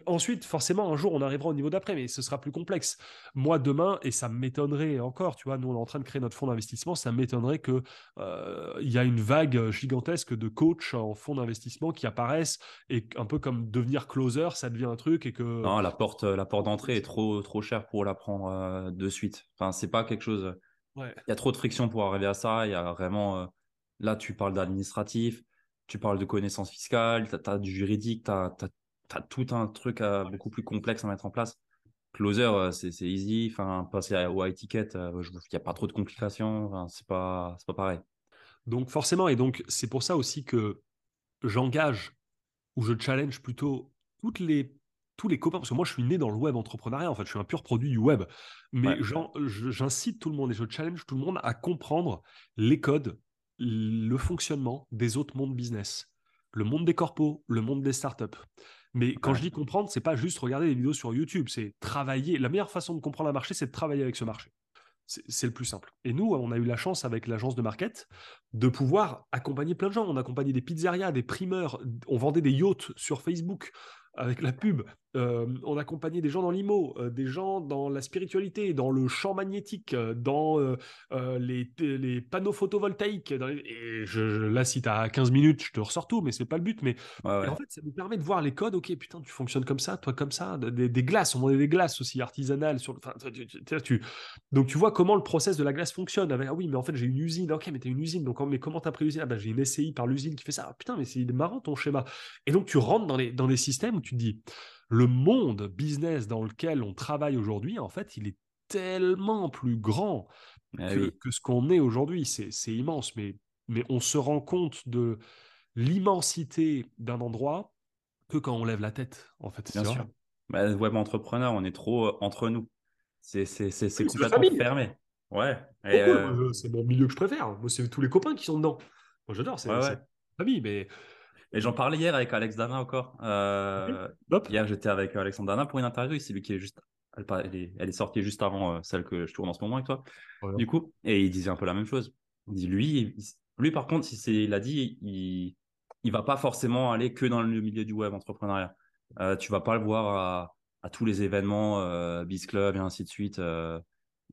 Speaker 2: ensuite, forcément, un jour, on arrivera au niveau d'après, mais ce sera plus complexe. Moi, demain, et ça m'étonnerait encore, tu vois, nous, on est en train de créer notre fonds d'investissement, ça m'étonnerait qu'il euh, y a une vague gigantesque de coachs en fonds d'investissement qui apparaissent et un peu comme devenir closer, ça devient un truc et que.
Speaker 1: Non, la porte, la porte d'entrée est trop, trop chère pour la prendre euh, de suite. Enfin, c'est pas quelque chose il y a trop de friction pour arriver à ça. Il y a vraiment. Euh, là, tu parles d'administratif, tu parles de connaissances fiscales, tu as, du juridique, tu as, tout un truc euh, beaucoup plus complexe à mettre en place. Closer, euh, c'est easy. Enfin, passer au étiquette, il n'y a pas trop de complications. Enfin, c'est pas, pas pareil.
Speaker 2: Donc, forcément, et donc, c'est pour ça aussi que j'engage ou je challenge plutôt toutes les tous les copains, parce que moi je suis né dans le web entrepreneuriat, en fait, je suis un pur produit du web. Mais j'incite tout le monde et je challenge tout le monde à comprendre les codes, le fonctionnement des autres mondes business, le monde des corpos, le monde des startups. Mais quand je dis comprendre, c'est pas juste regarder des vidéos sur YouTube, c'est travailler. La meilleure façon de comprendre un marché, c'est de travailler avec ce marché. C'est le plus simple. Et nous, on a eu la chance avec l'agence de market de pouvoir accompagner plein de gens. On accompagnait des pizzerias, des primeurs, on vendait des yachts sur Facebook, avec la pub. Euh, on accompagnait des gens dans l'IMO, euh, des gens dans la spiritualité, dans le champ magnétique, euh, dans les, les, panneaux photovoltaïques. Et je, là, si tu as 15 minutes, je te ressors tout, mais c'est pas le but. Mais en fait, ça nous permet de voir les codes. Ok, putain, tu fonctionnes comme ça, toi comme ça. Des, glaces, on vendait des glaces aussi artisanales. Sur, tu, donc, tu vois comment le process de la glace fonctionne. Avec, ah oui, mais en fait, j'ai une usine. Ok, mais tu une usine. Donc, mais comment tu as pris l'usine? Ah, ben, J'ai une SCI par l'usine qui fait ça. Ah, putain, mais c'est marrant ton schéma. Et donc, tu rentres dans les, dans les systèmes où tu te dis, le monde business dans lequel on travaille aujourd'hui, en fait, il est tellement plus grand ah que, ce qu'on est aujourd'hui. C'est immense, mais, mais on se rend compte de l'immensité d'un endroit que quand on lève la tête, en fait.
Speaker 1: Bien sûr. Bah, web entrepreneur, on est trop euh, entre nous. C'est complètement fermé. Ouais.
Speaker 2: Euh, c'est mon milieu que je préfère. Moi, c'est tous les copains qui sont dedans. Moi, j'adore. C'est ouais, famille, mais
Speaker 1: et j'en parlais hier avec Alex Dana encore. Euh, hier, j'étais avec Alexandre Dana pour une interview. C'est lui qui est juste. Elle, est, elle est, sortie juste avant euh, celle que je tourne en ce moment avec toi. Du coup, et il disait un peu la même chose. Il dit lui, Lui, par contre, si c'est, il a dit, il, il va pas forcément aller que dans le milieu du web entrepreneuriat. Euh, tu vas pas le voir à, tous les événements, euh, Biz Club et ainsi de suite. Euh,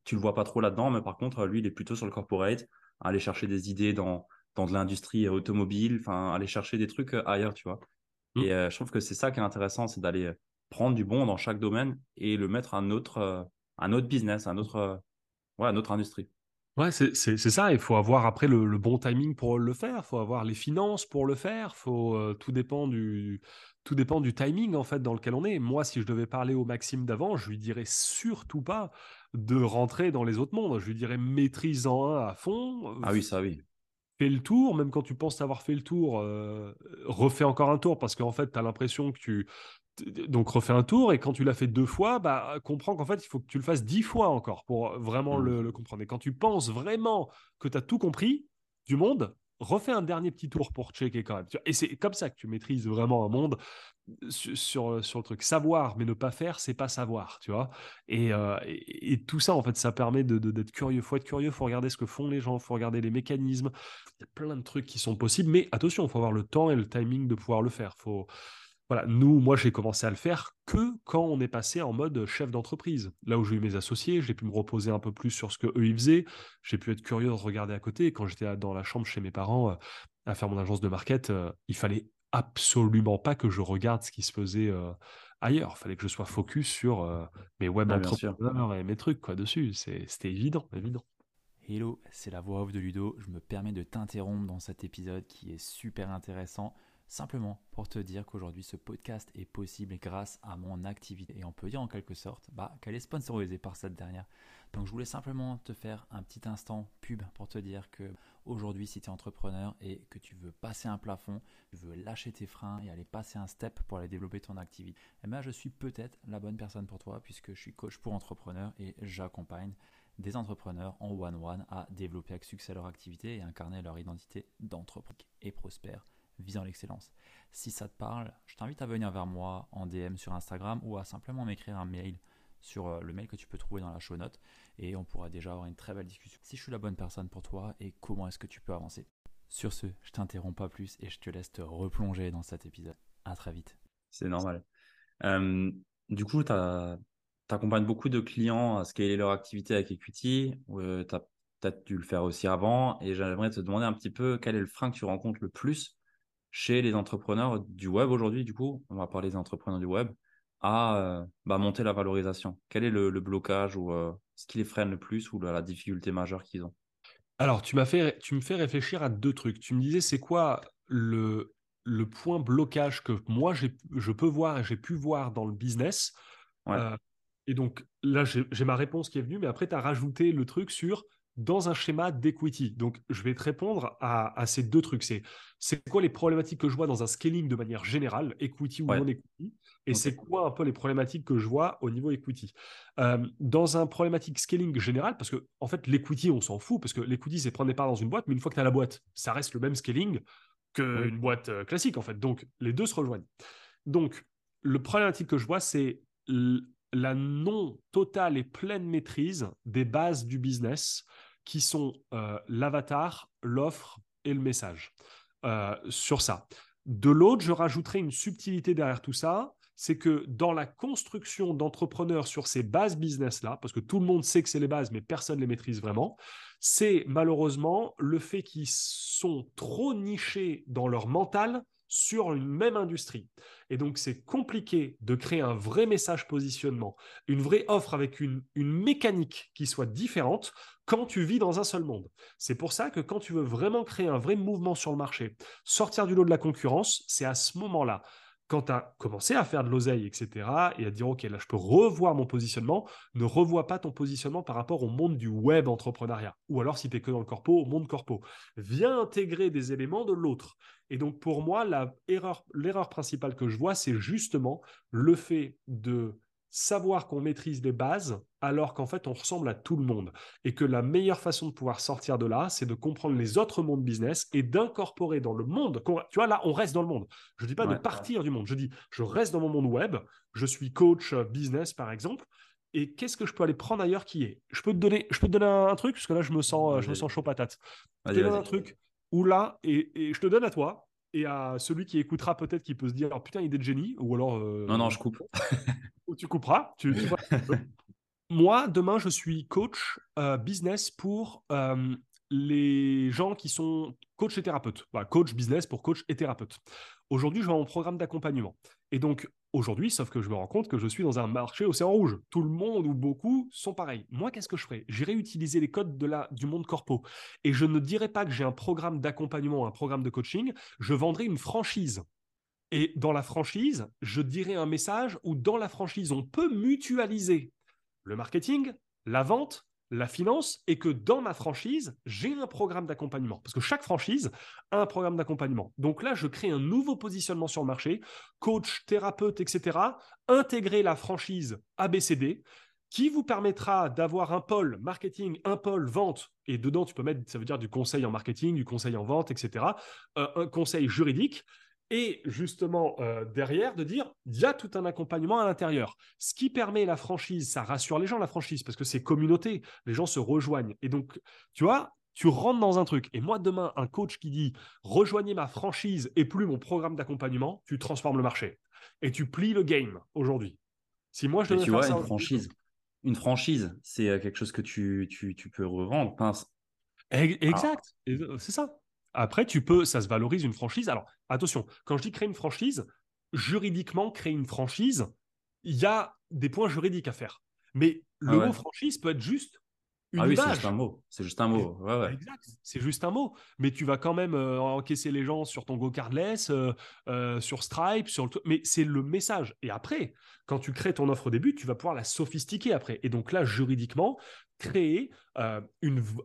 Speaker 1: tu le vois pas trop là-dedans, mais par contre, lui, il est plutôt sur le corporate, aller chercher des idées dans, dans de l'industrie automobile, enfin, aller chercher des trucs euh, ailleurs, tu vois. Mm. Et je trouve que c'est ça qui est intéressant, c'est d'aller prendre du bon dans chaque domaine et le mettre à un autre, un autre business, un autre, ouais, une autre industrie.
Speaker 2: Ouais, c'est ça. Il faut avoir après le, bon timing pour le faire. Il faut avoir les finances pour le faire. Faut, euh, tout, dépend du, tout dépend du timing en fait dans lequel on est. Moi, si je devais parler au Maxime d'avant, je lui dirais surtout pas de rentrer dans les autres mondes. Je lui dirais maîtrise en un à fond.
Speaker 1: Ah oui, ça oui.
Speaker 2: Fais le tour, même quand tu penses avoir fait le tour, euh, refais encore un tour parce qu'en fait, tu as l'impression que tu, donc refais un tour et quand tu l'as fait deux fois, bah, comprends qu'en fait il faut que tu le fasses dix fois encore pour vraiment mmh. le, comprendre. Et quand tu penses vraiment que tu as tout compris du monde, refais un dernier petit tour pour checker quand même. Et c'est comme ça que tu maîtrises vraiment un monde sur, sur, le truc. Savoir mais ne pas faire, c'est pas savoir, tu vois. Et, euh, et, tout ça en fait, ça permet d'être de, curieux. Faut être curieux, faut regarder ce que font les gens, faut regarder les mécanismes. Il y a plein de trucs qui sont possibles, mais attention, il faut avoir le temps et le timing de pouvoir le faire. Faut voilà, nous, moi, j'ai commencé à le faire que quand on est passé en mode chef d'entreprise. Là où j'ai eu mes associés, j'ai pu me reposer un peu plus sur ce que eux ils faisaient. J'ai pu être curieux de regarder à côté. quand j'étais dans la chambre chez mes parents euh, à faire mon agence de market, euh, il fallait absolument pas que je regarde ce qui se faisait euh, ailleurs. Il fallait que je sois focus sur mes web entrepreneurs et mes trucs quoi dessus. C'était évident, évident.
Speaker 1: Hello, c'est la voix off de Ludo. Je me permets de t'interrompre dans cet épisode qui est super intéressant Simplement pour te dire qu'aujourd'hui ce podcast est possible grâce à mon activité. Et on peut dire en quelque sorte bah, qu'elle est sponsorisée par cette dernière. Donc je voulais simplement te faire un petit instant pub pour te dire que aujourd'hui si tu es entrepreneur et que tu veux passer un plafond, tu veux lâcher tes freins et aller passer un step pour aller développer ton activité, eh ben, je suis peut-être la bonne personne pour toi puisque je suis coach pour entrepreneurs et j'accompagne des entrepreneurs en one-one à développer avec succès leur activité et incarner leur identité d'entrepreneur et prospère visant l'excellence. Si ça te parle, je t'invite à venir vers moi en DM sur Instagram ou à simplement m'écrire un mail sur euh, le mail que tu peux trouver dans la show note et on pourra déjà avoir une très belle discussion. Si je suis la bonne personne pour toi et comment est-ce que tu peux avancer? Sur ce, je t'interromps pas plus et je te laisse te replonger dans cet épisode. À très vite. C'est normal. Euh, du coup, tu accompagnes beaucoup de clients à scaler leur activité avec Equity. Euh, tu as peut-être dû le faire aussi avant. Et j'aimerais te demander un petit peu quel est le frein que tu rencontres le plus chez les entrepreneurs du web aujourd'hui, du coup, on va parler des entrepreneurs du web, à euh, bah, monter la valorisation. Quel est le, blocage ou euh, ce qui les freine le plus ou la, difficulté majeure qu'ils ont?
Speaker 2: Alors, tu, m'as fait, tu me fais réfléchir à deux trucs. Tu me disais, c'est quoi le, le point blocage que moi, je peux voir et j'ai pu voir dans le business? Euh, Et donc, là, j'ai, ma réponse qui est venue, mais après, tu as rajouté le truc sur dans un schéma d'equity. Donc, je vais te répondre à, ces deux trucs. C'est, c'est quoi les problématiques que je vois dans un scaling de manière générale, equity ou non equity, et c'est quoi un peu les problématiques que je vois au niveau equity? Euh, dans un problématique scaling général, parce que en fait, l'equity, on s'en fout, parce que l'equity, c'est prendre des parts dans une boîte, mais une fois que tu as la boîte, ça reste le même scaling qu'une boîte euh, classique, en fait. Donc, les deux se rejoignent. Donc, le problématique que je vois, c'est la non totale et pleine maîtrise des bases du business qui sont euh, l'avatar, l'offre et le message euh, sur ça. De l'autre, je rajouterai une subtilité derrière tout ça, c'est que dans la construction d'entrepreneurs sur ces bases business-là, parce que tout le monde sait que c'est les bases, mais personne ne les maîtrise vraiment, c'est malheureusement le fait qu'ils sont trop nichés dans leur mental sur une même industrie. Et donc, c'est compliqué de créer un vrai message positionnement, une vraie offre avec une, mécanique qui soit différente quand tu vis dans un seul monde. C'est pour ça que quand tu veux vraiment créer un vrai mouvement sur le marché, sortir du lot de la concurrence, c'est à ce moment-là quand tu as commencé à faire de l'oseille, etc., et à dire, OK, là, je peux revoir mon positionnement, ne revois pas ton positionnement par rapport au monde du web entrepreneuriat. Ou alors, si tu es que dans le corpo, au monde corpo. Viens intégrer des éléments de l'autre. Et donc, pour moi, l'erreur principale que je vois, c'est justement le fait de savoir qu'on maîtrise les bases alors qu'en fait on ressemble à tout le monde et que la meilleure façon de pouvoir sortir de là, c'est de comprendre les autres mondes business et d'incorporer dans le monde. Tu vois, là, on reste dans le monde. Je ne dis pas de partir du monde. Je dis, je reste dans mon monde web. Je suis coach euh, business, par exemple. Et qu'est-ce que je peux aller prendre ailleurs qui est? Je peux te donner, je peux te donner un, truc parce que là, je me sens, euh, je me sens chaud patate. Je te donne un truc. où là, et, je te donne à toi, et à celui qui écoutera peut-être qui peut se dire oh, putain idée de génie ou alors euh,
Speaker 1: non non je coupe.
Speaker 2: tu couperas tu, moi demain je suis coach euh, business pour euh, les gens qui sont coach et thérapeute. Coach business pour coach et thérapeute. Aujourd'hui je vais en programme d'accompagnement. Et donc aujourd'hui, sauf que je me rends compte que je suis dans un marché océan rouge. Tout le monde ou beaucoup sont pareils. Moi, qu'est-ce que je ferai J'irai utiliser les codes du monde corpo. Et je ne dirai pas que j'ai un programme d'accompagnement, un programme de coaching. Je vendrai une franchise. Et dans la franchise, je dirai un message où dans la franchise, on peut mutualiser le marketing, la vente, la finance et que dans ma franchise, j'ai un programme d'accompagnement. Parce que chaque franchise a un programme d'accompagnement. Donc là, je crée un nouveau positionnement sur le marché, coach, thérapeute, etc. Intégrer la franchise ABCD qui vous permettra d'avoir un pôle marketing, un pôle vente, et dedans, tu peux mettre, ça veut dire du conseil en marketing, du conseil en vente, etc., euh, un conseil juridique, et justement euh, derrière de dire il y a tout un accompagnement à l'intérieur. Ce qui permet la franchise, ça rassure les gens la franchise parce que c'est communauté, les gens se rejoignent. Et donc, tu vois, tu rentres dans un truc. Et moi, demain, un coach qui dit rejoignez ma franchise et plus mon programme d'accompagnement, tu transformes le marché. Et tu plies le game aujourd'hui. Si moi, je
Speaker 1: tu vois, une franchise, une franchise, c'est euh, quelque chose que tu, tu, tu peux revendre.
Speaker 2: Exact, euh, c'est ça. Après, tu peux, ça se valorise une franchise. Alors, attention, quand je dis créer une franchise, juridiquement, créer une franchise, il y a des points juridiques à faire. Mais le ah mot franchise peut être juste une ah oui,
Speaker 1: c'est juste un mot. C'est juste un mot.
Speaker 2: Exact. C'est juste un mot. Mais tu vas quand même euh, encaisser les gens sur ton Go Cardless, euh, euh, sur Stripe, sur le. Mais c'est le message. Et après, quand tu crées ton offre au début, tu vas pouvoir la sophistiquer après. Et donc là, juridiquement, créer euh,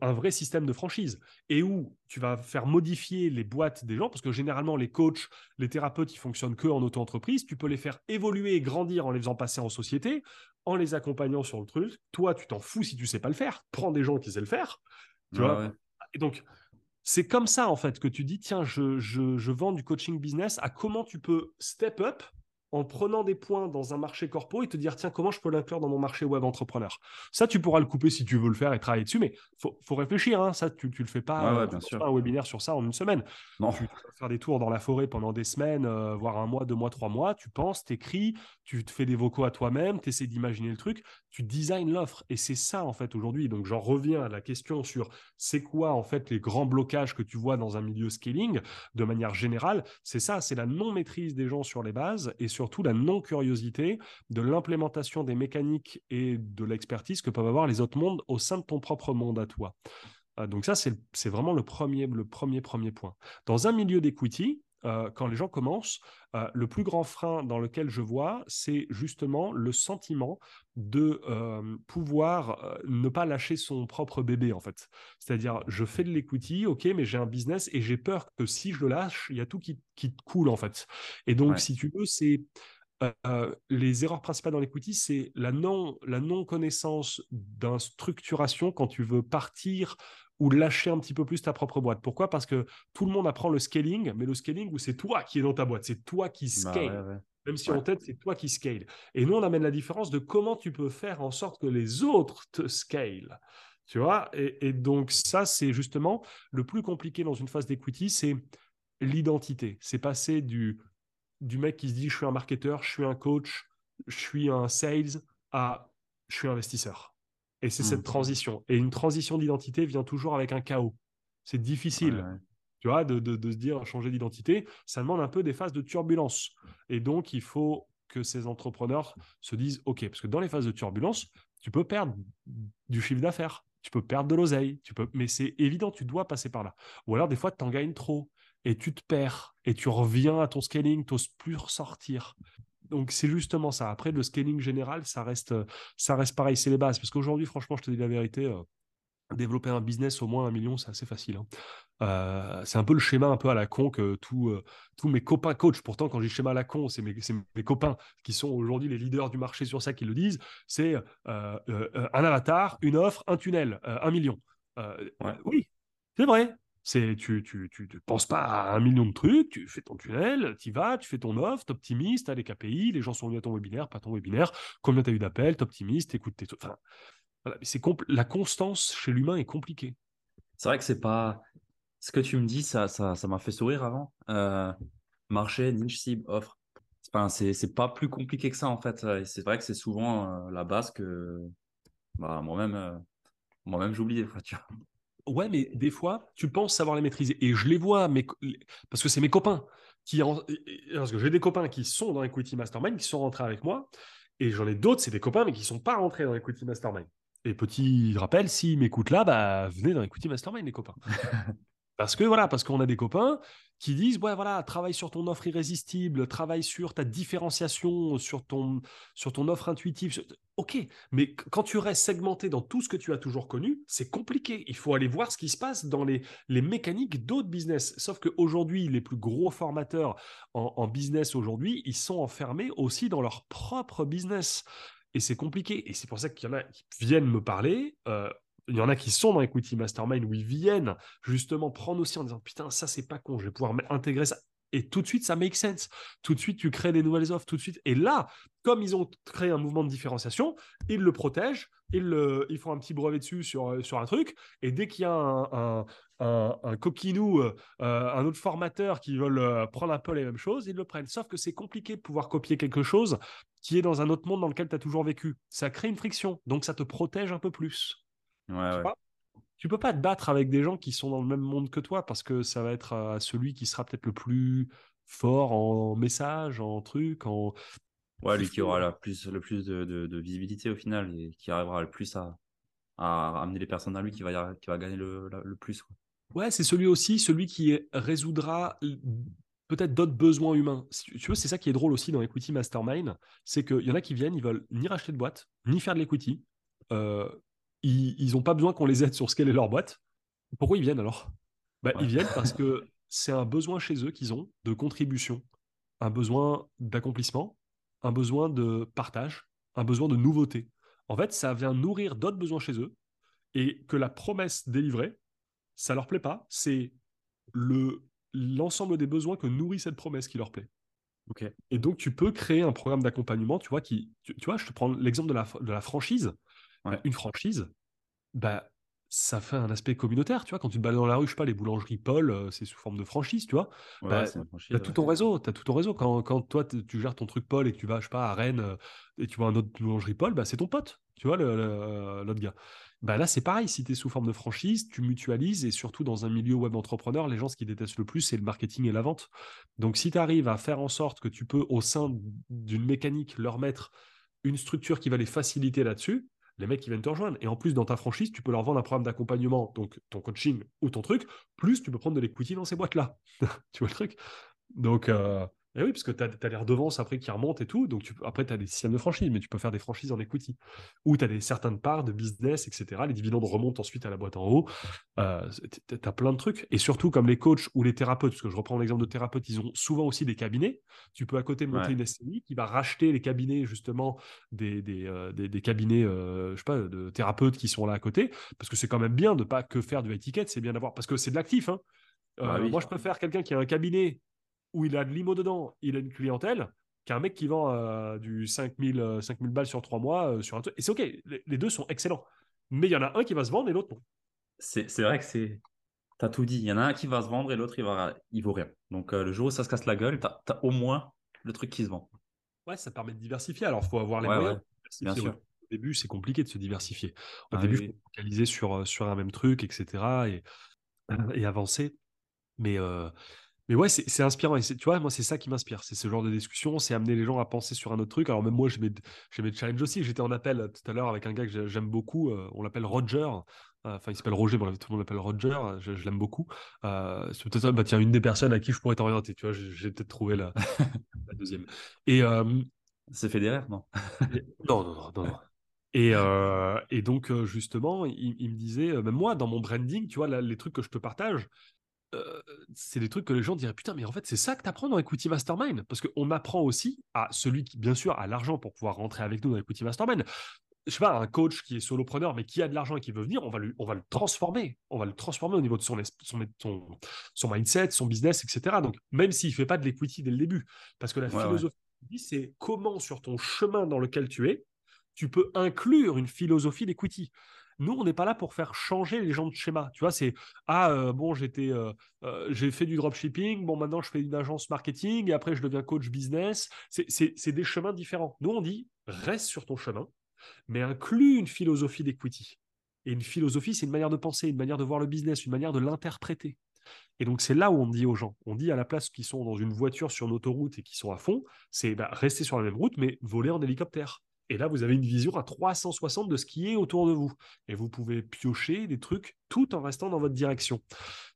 Speaker 2: un vrai système de franchise et où tu vas faire modifier les boîtes des gens, parce que généralement les coachs, les thérapeutes, ils fonctionnent que en auto-entreprise, tu peux les faire évoluer et grandir en les faisant passer en société, en les accompagnant sur le truc. Toi, tu t'en fous si tu sais pas le faire, prends des gens qui savent le faire. Tu vois? Et donc, c'est comme ça en fait que tu dis, tiens, je, je vends du coaching business à comment tu peux step up en prenant des points dans un marché corpo et te dire tiens comment je peux l'inclure dans mon marché web entrepreneur? Ça tu pourras le couper si tu veux le faire et travailler dessus, mais faut, faut réfléchir. Hein. Ça tu, tu le fais pas,
Speaker 1: bien sûr.
Speaker 2: un webinaire sur ça en une semaine.
Speaker 1: Non.
Speaker 2: Tu vas faire des tours dans la forêt pendant des semaines, euh, voire un mois, deux mois, trois mois. Tu penses, t'écris, tu te fais des vocaux à toi-même, tu essaies d'imaginer le truc, tu designs l'offre et c'est ça en fait aujourd'hui. Donc j'en reviens à la question sur c'est quoi en fait les grands blocages que tu vois dans un milieu scaling de manière générale. C'est ça, c'est la non maîtrise des gens sur les bases et surtout la non-curiosité de l'implémentation des mécaniques et de l'expertise que peuvent avoir les autres mondes au sein de ton propre monde à toi. Euh, donc ça, c'est vraiment le premier, le premier, premier point. Dans un milieu d'equity, euh, quand les gens commencent, euh, le plus grand frein dans lequel je vois, c'est justement le sentiment de pouvoir ne pas lâcher son propre bébé, en fait. C'est-à-dire, je fais de l'equity, ok, mais j'ai un business et j'ai peur que si je le lâche, il y a tout qui, qui coule, en fait. Et donc, si tu veux, c'est euh, les erreurs principales dans l'equity, c'est la non, la non connaissance d'une structuration quand tu veux partir ou lâcher un petit peu plus ta propre boîte. Pourquoi? Parce que tout le monde apprend le scaling, mais le scaling où c'est toi qui es dans ta boîte, c'est toi qui bah scale. Même si en tête, c'est toi qui scale. Et nous, on amène la différence de comment tu peux faire en sorte que les autres te scale. Tu vois? Et, et donc, ça, c'est justement le plus compliqué dans une phase d'equity, c'est l'identité. C'est passer du du mec qui se dit je suis un marketeur, je suis un coach, je suis un sales à je suis investisseur. Et c'est cette mmh. transition. Et une transition d'identité vient toujours avec un chaos. C'est difficile. Tu vois, de, se dire changer d'identité, ça demande un peu des phases de turbulence. Et donc, il faut que ces entrepreneurs se disent OK, parce que dans les phases de turbulence, tu peux perdre du chiffre d'affaires, tu peux perdre de l'oseille, tu peux, mais c'est évident, tu dois passer par là. Ou alors, des fois, tu en gagnes trop et tu te perds et tu reviens à ton scaling, tu n'oses plus ressortir. Donc c'est justement ça. Après le scaling général, ça reste, ça reste pareil, c'est les bases. Parce qu'aujourd'hui, franchement, je te dis la vérité, euh, développer un business au moins un million, c'est assez facile. Hein. Euh, c'est un peu le schéma un peu à la con que euh, tous mes copains coachs, pourtant quand je dis schéma à la con, c'est mes, mes, copains qui sont aujourd'hui les leaders du marché sur ça qui le disent, c'est un avatar, une offre, un tunnel, un million. Oui, c'est vrai, c'est tu, tu, tu, penses pas à un million de trucs, tu fais ton tunnel, tu vas, tu fais ton offre, tu optimistes, tu as les KPI, les gens sont venus à ton webinaire, pas ton webinaire, combien tu as eu d'appels, tu optimistes, écoutes tes enfin, voilà, c'est la constance chez l'humain est compliquée.
Speaker 1: C'est vrai que c'est pas Ce que tu me dis, ça, ça, ça m'a fait sourire avant. Euh, marché, niche, cible, offre. Enfin, c'est, pas plus compliqué que ça en fait. C'est vrai que c'est souvent euh, la base que bah, moi-même, euh, moi-même j'oublie. Tu.
Speaker 2: Ouais, mais des fois, tu penses savoir les maîtriser. Et je les vois, mais parce que c'est mes copains qui, parce que j'ai des copains qui sont dans Equity Mastermind, qui sont rentrés avec moi, et j'en ai d'autres, c'est des copains, mais qui ne sont pas rentrés dans Equity Mastermind. Et petit rappel, s'ils m'écoutent là, bah, venez dans Equity Mastermind, les copains. Parce que voilà, parce qu'on a des copains qui disent ouais voilà, travaille sur ton offre irrésistible, travaille sur ta différenciation, sur ton sur ton offre intuitive. Ok, mais quand tu restes segmenté dans tout ce que tu as toujours connu, c'est compliqué. Il faut aller voir ce qui se passe dans les, les mécaniques d'autres business. Sauf qu'aujourd'hui, les plus gros formateurs en, business aujourd'hui, ils sont enfermés aussi dans leur propre business. Et c'est compliqué. Et c'est pour ça qu'il y en a qui viennent me parler. Euh, il y en a qui sont dans Equity Mastermind où ils viennent justement prendre aussi en disant putain ça c'est pas con je vais pouvoir intégrer ça. Et tout de suite ça make sense. Tout de suite tu crées des nouvelles offres tout de suite. Et là comme ils ont créé un mouvement de différenciation ils le protègent ils, ils font un petit brevet dessus sur, sur un truc. Et dès qu'il y a un, un, un, coquinou euh, un autre formateur qui veut euh, prendre un peu les mêmes choses ils le prennent. Sauf que c'est compliqué de pouvoir copier quelque chose qui est dans un autre monde dans lequel tu as toujours vécu. Ça crée une friction donc ça te protège un peu plus
Speaker 1: Ouais,
Speaker 2: tu, peux pas te battre avec des gens qui sont dans le même monde que toi parce que ça va être euh, celui qui sera peut-être le plus fort en message, en truc, en.
Speaker 1: Ouais, lui qui aura la plus, le plus de, visibilité au final et qui arrivera le plus à, à amener les personnes à lui qui va, qui va gagner le, le plus. Quoi.
Speaker 2: Ouais, c'est celui aussi, celui qui résoudra peut-être d'autres besoins humains. Tu vois, c'est ça qui est drôle aussi dans Equity Mastermind, c'est qu'il y en a qui viennent, ils veulent ni racheter de boîte, ni faire de l'equity. Euh, ils n'ont pas besoin qu'on les aide sur ce qu'elle est leur boîte. Pourquoi ils viennent alors? Bah, Ils viennent parce que c'est un besoin chez eux qu'ils ont de contribution, un besoin d'accomplissement, un besoin de partage, un besoin de nouveauté. En fait, ça vient nourrir d'autres besoins chez eux et que la promesse délivrée, ça leur plaît pas. C'est le l'ensemble des besoins que nourrit cette promesse qui leur plaît. Et donc, tu peux créer un programme d'accompagnement, tu vois, qui, tu, vois, je te prends l'exemple de la, de la franchise. Bah, une franchise, bah, ça fait un aspect communautaire, tu vois. Quand tu te balades dans la rue, je sais pas, les boulangeries Paul, euh, c'est sous forme de franchise, tu vois. bah, tu as tout ton réseau, tu as tout ton réseau. Quand, quand toi, tu gères ton truc Paul et que tu vas, je sais pas, à Rennes euh, et tu vois un autre boulangerie Paul, bah, c'est ton pote, tu vois, euh, l'autre gars. Bah là, c'est pareil, si tu es sous forme de franchise, tu mutualises et surtout dans un milieu web entrepreneur, les gens, ce qu'ils détestent le plus, c'est le marketing et la vente. Donc, si tu arrives à faire en sorte que tu peux, au sein d'une mécanique, leur mettre une structure qui va les faciliter là-dessus, les mecs qui viennent te rejoindre. Et en plus, dans ta franchise, tu peux leur vendre un programme d'accompagnement, donc ton coaching ou ton truc, plus tu peux prendre de l'equity dans ces boîtes-là. tu vois le truc? Donc, euh, et eh oui, parce que tu as, les redevances après qui remontent et tout. Donc, tu, après, tu as des systèmes de franchise, mais tu peux faire des franchises en equity. Ou tu as des certaines parts de business, etc. Les dividendes remontent ensuite à la boîte en haut. Euh, tu as plein de trucs. Et surtout, comme les coachs ou les thérapeutes, parce que je reprends l'exemple de thérapeutes, ils ont souvent aussi des cabinets. Tu peux à côté monter une SCI qui va racheter les cabinets, justement, des, des, euh, des, cabinets, euh, je sais pas, de thérapeutes qui sont là à côté. Parce que c'est quand même bien de pas que faire du étiquette, c'est bien d'avoir. Parce que c'est de l'actif. Hein. Bah moi, je préfère quelqu'un qui a un cabinet où il a de l'IMO dedans, il a une clientèle, qu'un mec qui vend euh, du 5000, 5000 euh, balles sur trois mois euh, sur un truc. Et c'est OK, les, deux sont excellents. Mais il y en a un qui va se vendre et l'autre non.
Speaker 1: C'est vrai que c'est. T'as tout dit. Il y en a un qui va se vendre et l'autre, il, va... il vaut rien. Donc, le jour où ça se casse la gueule, t'as as au moins le truc qui se vend.
Speaker 2: Ouais, ça permet de diversifier. Alors, il faut avoir les moyens.
Speaker 1: Bien sûr.
Speaker 2: Au début, c'est compliqué de se diversifier. Au ah début, il faut focaliser sur, sur un même truc, etc. et, et avancer. Mais, mais ouais, c'est inspirant. Et tu vois, moi, c'est ça qui m'inspire. C'est ce genre de discussion, c'est amener les gens à penser sur un autre truc. Alors, même moi, j'ai mes, challenges aussi. J'étais en appel euh, tout à l'heure avec un gars que j'aime beaucoup. Euh, on l'appelle Roger. Euh, enfin, il s'appelle Roger, mais tout le monde l'appelle Roger. Je, l'aime beaucoup. c'est peut-être bah, tiens, une des personnes à qui je pourrais t'orienter. Tu vois, j'ai peut-être trouvé la, deuxième. Et.
Speaker 1: c'est Federer, non?
Speaker 2: Non, non, non, non. Et, et, donc, justement, il, il, me disait, même moi, dans mon branding, tu vois, les trucs que je te partage, euh, c'est des trucs que les gens diraient putain mais en fait c'est ça que tu apprends dans Equity Mastermind? parce qu'on apprend aussi à celui qui bien sûr a l'argent pour pouvoir rentrer avec nous dans Equity Mastermind. Je sais pas un coach qui est solopreneur mais qui a de l'argent et qui veut venir on va lui, on va le transformer. On va le transformer au niveau de son son, son, mindset son business etc donc même s'il fait pas de l'equity dès le début parce que la philosophie c'est comment sur ton chemin dans lequel tu es tu peux inclure une philosophie d'equity Nous, on n'est pas là pour faire changer les gens de schéma. Tu vois, c'est ah euh, bon, j'étais, euh, euh, j'ai fait du dropshipping, bon maintenant je fais une agence marketing et après je deviens coach business. C'est des chemins différents. Nous, on dit reste sur ton chemin, mais inclus une philosophie d'equity. Et une philosophie, c'est une manière de penser, une manière de voir le business, une manière de l'interpréter. Et donc, c'est là où on dit aux gens, on dit à la place qu'ils sont dans une voiture sur une autoroute et qui sont à fond, c'est bah, rester sur la même route, mais voler en hélicoptère. Et là, vous avez une vision à 360 de ce qui est autour de vous. Et vous pouvez piocher des trucs tout en restant dans votre direction.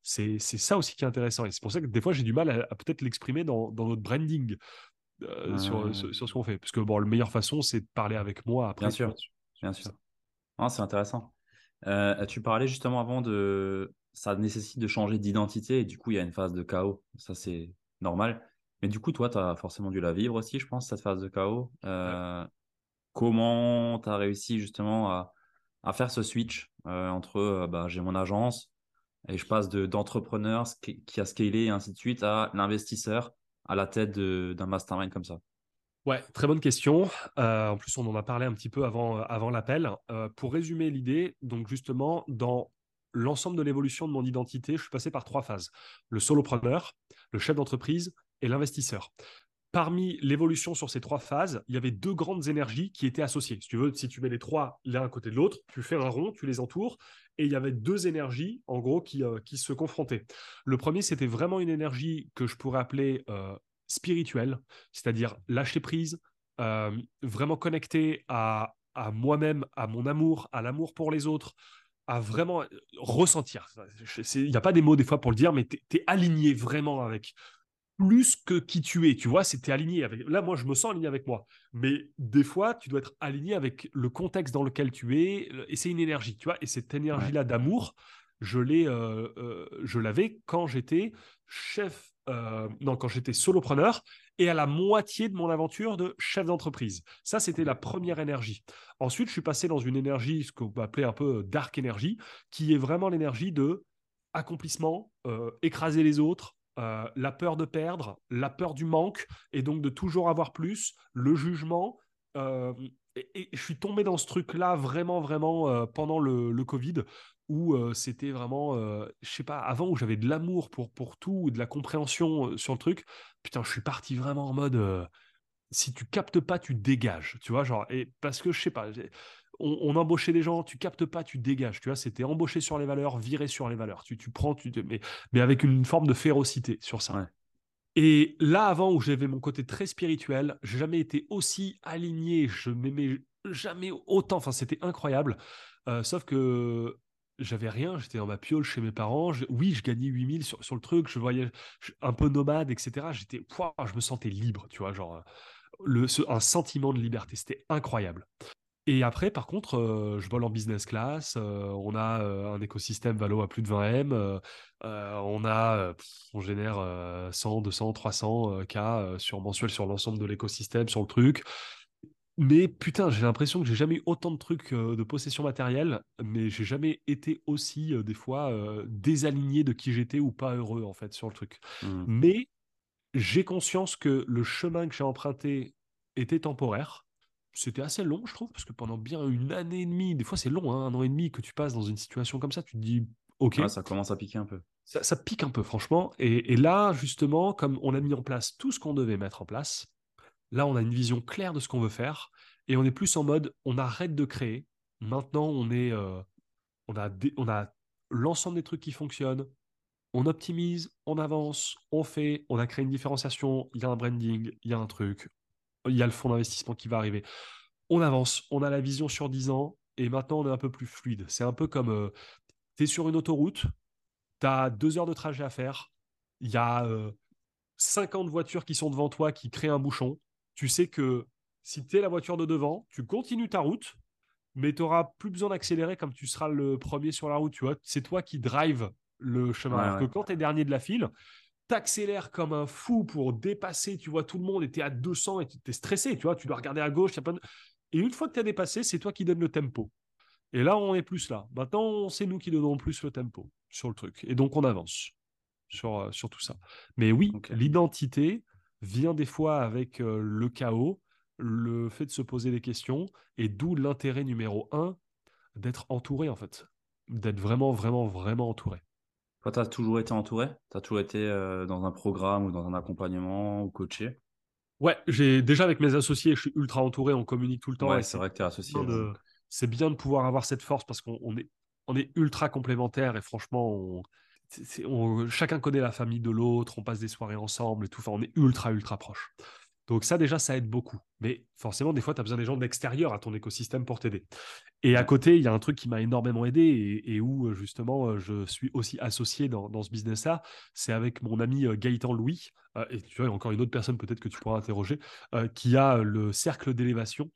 Speaker 2: C'est ça aussi qui est intéressant. Et c'est pour ça que des fois, j'ai du mal à, peut-être l'exprimer dans, notre branding euh, sur, sur, ce qu'on fait. Parce que bon, la meilleure façon, c'est de parler avec moi après.
Speaker 1: Bien sûr. Bien sûr. c'est intéressant. Euh, tu parlais justement avant de ça nécessite de changer d'identité et du coup il y a une phase de chaos. Ça c'est normal. Mais du coup toi tu as forcément dû la vivre aussi je pense cette phase de chaos. Euh, comment tu as réussi justement à, faire ce switch euh, entre bah, j'ai mon agence et je passe d'entrepreneur qui a scalé et ainsi de suite à l'investisseur à la tête d'un mastermind comme ça?
Speaker 2: Ouais, très bonne question. Euh, en plus, on en a parlé un petit peu avant, euh, avant l'appel. Euh, pour résumer l'idée, donc justement, dans l'ensemble de l'évolution de mon identité, je suis passé par trois phases. Le solopreneur, le chef d'entreprise et l'investisseur. Parmi l'évolution sur ces trois phases, il y avait deux grandes énergies qui étaient associées. Si tu veux, si tu mets les trois l'un à côté de l'autre, tu fais un rond, tu les entoures, et il y avait deux énergies, en gros, qui, qui se confrontaient. Le premier, c'était vraiment une énergie que je pourrais appeler spirituel, c'est-à-dire lâcher prise, euh, vraiment connecté à, moi-même, à mon amour, à l'amour pour les autres, à vraiment ressentir. Il n'y a pas des mots des fois pour le dire, mais tu es, aligné vraiment avec plus que qui tu es. Tu vois, c'était aligné avec. Là, moi, je me sens aligné avec moi. Mais des fois, tu dois être aligné avec le contexte dans lequel tu es. Et c'est une énergie, tu vois. Et cette énergie-là d'amour, je l'ai, euh, euh, je l'avais quand j'étais chef euh, non, quand j'étais solopreneur et à la moitié de mon aventure de chef d'entreprise. Ça, c'était la première énergie. Ensuite, je suis passé dans une énergie, ce qu'on peut appeler un peu dark énergie, qui est vraiment l'énergie de accomplissement, écraser les autres, euh, la peur de perdre, la peur du manque, et donc de toujours avoir plus, le jugement. Et, je suis tombé dans ce truc-là vraiment, vraiment pendant le, le Covid, où c'était vraiment, je sais pas, avant où j'avais de l'amour pour, pour tout, de la compréhension sur le truc, putain, je suis parti vraiment en mode, si tu captes pas, tu dégages, tu vois, genre, et parce que je sais pas, on, embauchait des gens, tu captes pas, tu dégages, tu vois, c'était embaucher sur les valeurs, virer sur les valeurs, tu, tu prends, tu, mais, mais avec une forme de férocité sur ça. Et là, avant, où j'avais mon côté très spirituel, j'ai jamais été aussi aligné, je m'aimais jamais autant, enfin, c'était incroyable. sauf que j'avais rien, j'étais dans ma piole chez mes parents. oui, je gagnais 8000 sur, sur le truc, je voyais un peu nomade, etc. J'étais, je me sentais libre, tu vois, genre le, un sentiment de liberté, c'était incroyable. Et après, par contre, euh, je vole en business class. Euh, on a euh, un écosystème Valo à plus de 20 M. on a, on génère 100, 200, 300 cas sur mensuel sur l'ensemble de l'écosystème, sur le truc. Mais putain, j'ai l'impression que j'ai jamais eu autant de trucs de possession matérielle, mais j'ai jamais été aussi, des fois, désaligné de qui j'étais ou pas heureux, en fait, sur le truc. Mmh. Mais j'ai conscience que le chemin que j'ai emprunté était temporaire. C'était assez long, je trouve, parce que pendant bien une année et demie, des fois c'est long, hein, un an et demi que tu passes dans une situation comme ça, tu te dis, ok.
Speaker 1: ça commence à piquer un peu.
Speaker 2: Ça, pique un peu, franchement. et là, justement, comme on a mis en place tout ce qu'on devait mettre en place, Là, on a une vision claire de ce qu'on veut faire et on est plus en mode on arrête de créer. Maintenant, on est, euh, on a, on a l'ensemble des trucs qui fonctionnent. On optimise, on avance, on fait, on a créé une différenciation, il y a un branding, il y a un truc, il y a le fonds d'investissement qui va arriver. On avance, on a la vision sur 10 ans et maintenant on est un peu plus fluide. C'est un peu comme euh, tu es sur une autoroute, tu as deux heures de trajet à faire, il y a 50 euh, voitures qui sont devant toi qui créent un bouchon tu sais que si tu es la voiture de devant, tu continues ta route, mais tu n'auras plus besoin d'accélérer comme tu seras le premier sur la route. Tu vois, c'est toi qui drive le chemin. Alors que quand tu es dernier de la file, tu accélères comme un fou pour dépasser, tu vois, tout le monde, et tu es à 200 et tu es stressé, tu vois, tu dois regarder à gauche. Et une fois que tu as dépassé, c'est toi qui donnes le tempo. Et là, on est plus là. Maintenant, c'est nous qui donnons plus le tempo sur le truc. Et donc, on avance sur, euh, sur tout ça. Mais oui, l'identité, vient des fois avec le chaos, le fait de se poser des questions, et d'où l'intérêt numéro un d'être entouré, en fait. D'être vraiment, vraiment, vraiment entouré.
Speaker 1: Toi, tu as toujours été entouré? Tu as toujours été euh, dans un programme ou dans un accompagnement ou coaché?
Speaker 2: Ouais, j'ai déjà avec mes associés, je suis ultra entouré, on communique tout le temps.
Speaker 1: Ouais, c'est vrai que tu es associé.
Speaker 2: C'est bien de pouvoir avoir cette force parce qu'on est, on est ultra complémentaires et franchement, chacun connaît la famille de l'autre, on passe des soirées ensemble et tout. Enfin, on est ultra, ultra proches. Donc ça déjà, ça aide beaucoup. Mais forcément, des fois, tu as besoin des gens de à ton écosystème pour t'aider. Et à côté, il y a un truc qui m'a énormément aidé et, où euh, justement, euh, je suis aussi associé dans, ce business-là. C'est avec mon ami euh, Gaëtan Louis, et tu vois, encore une autre personne peut-être que tu pourras interroger, qui a le cercle d'élévation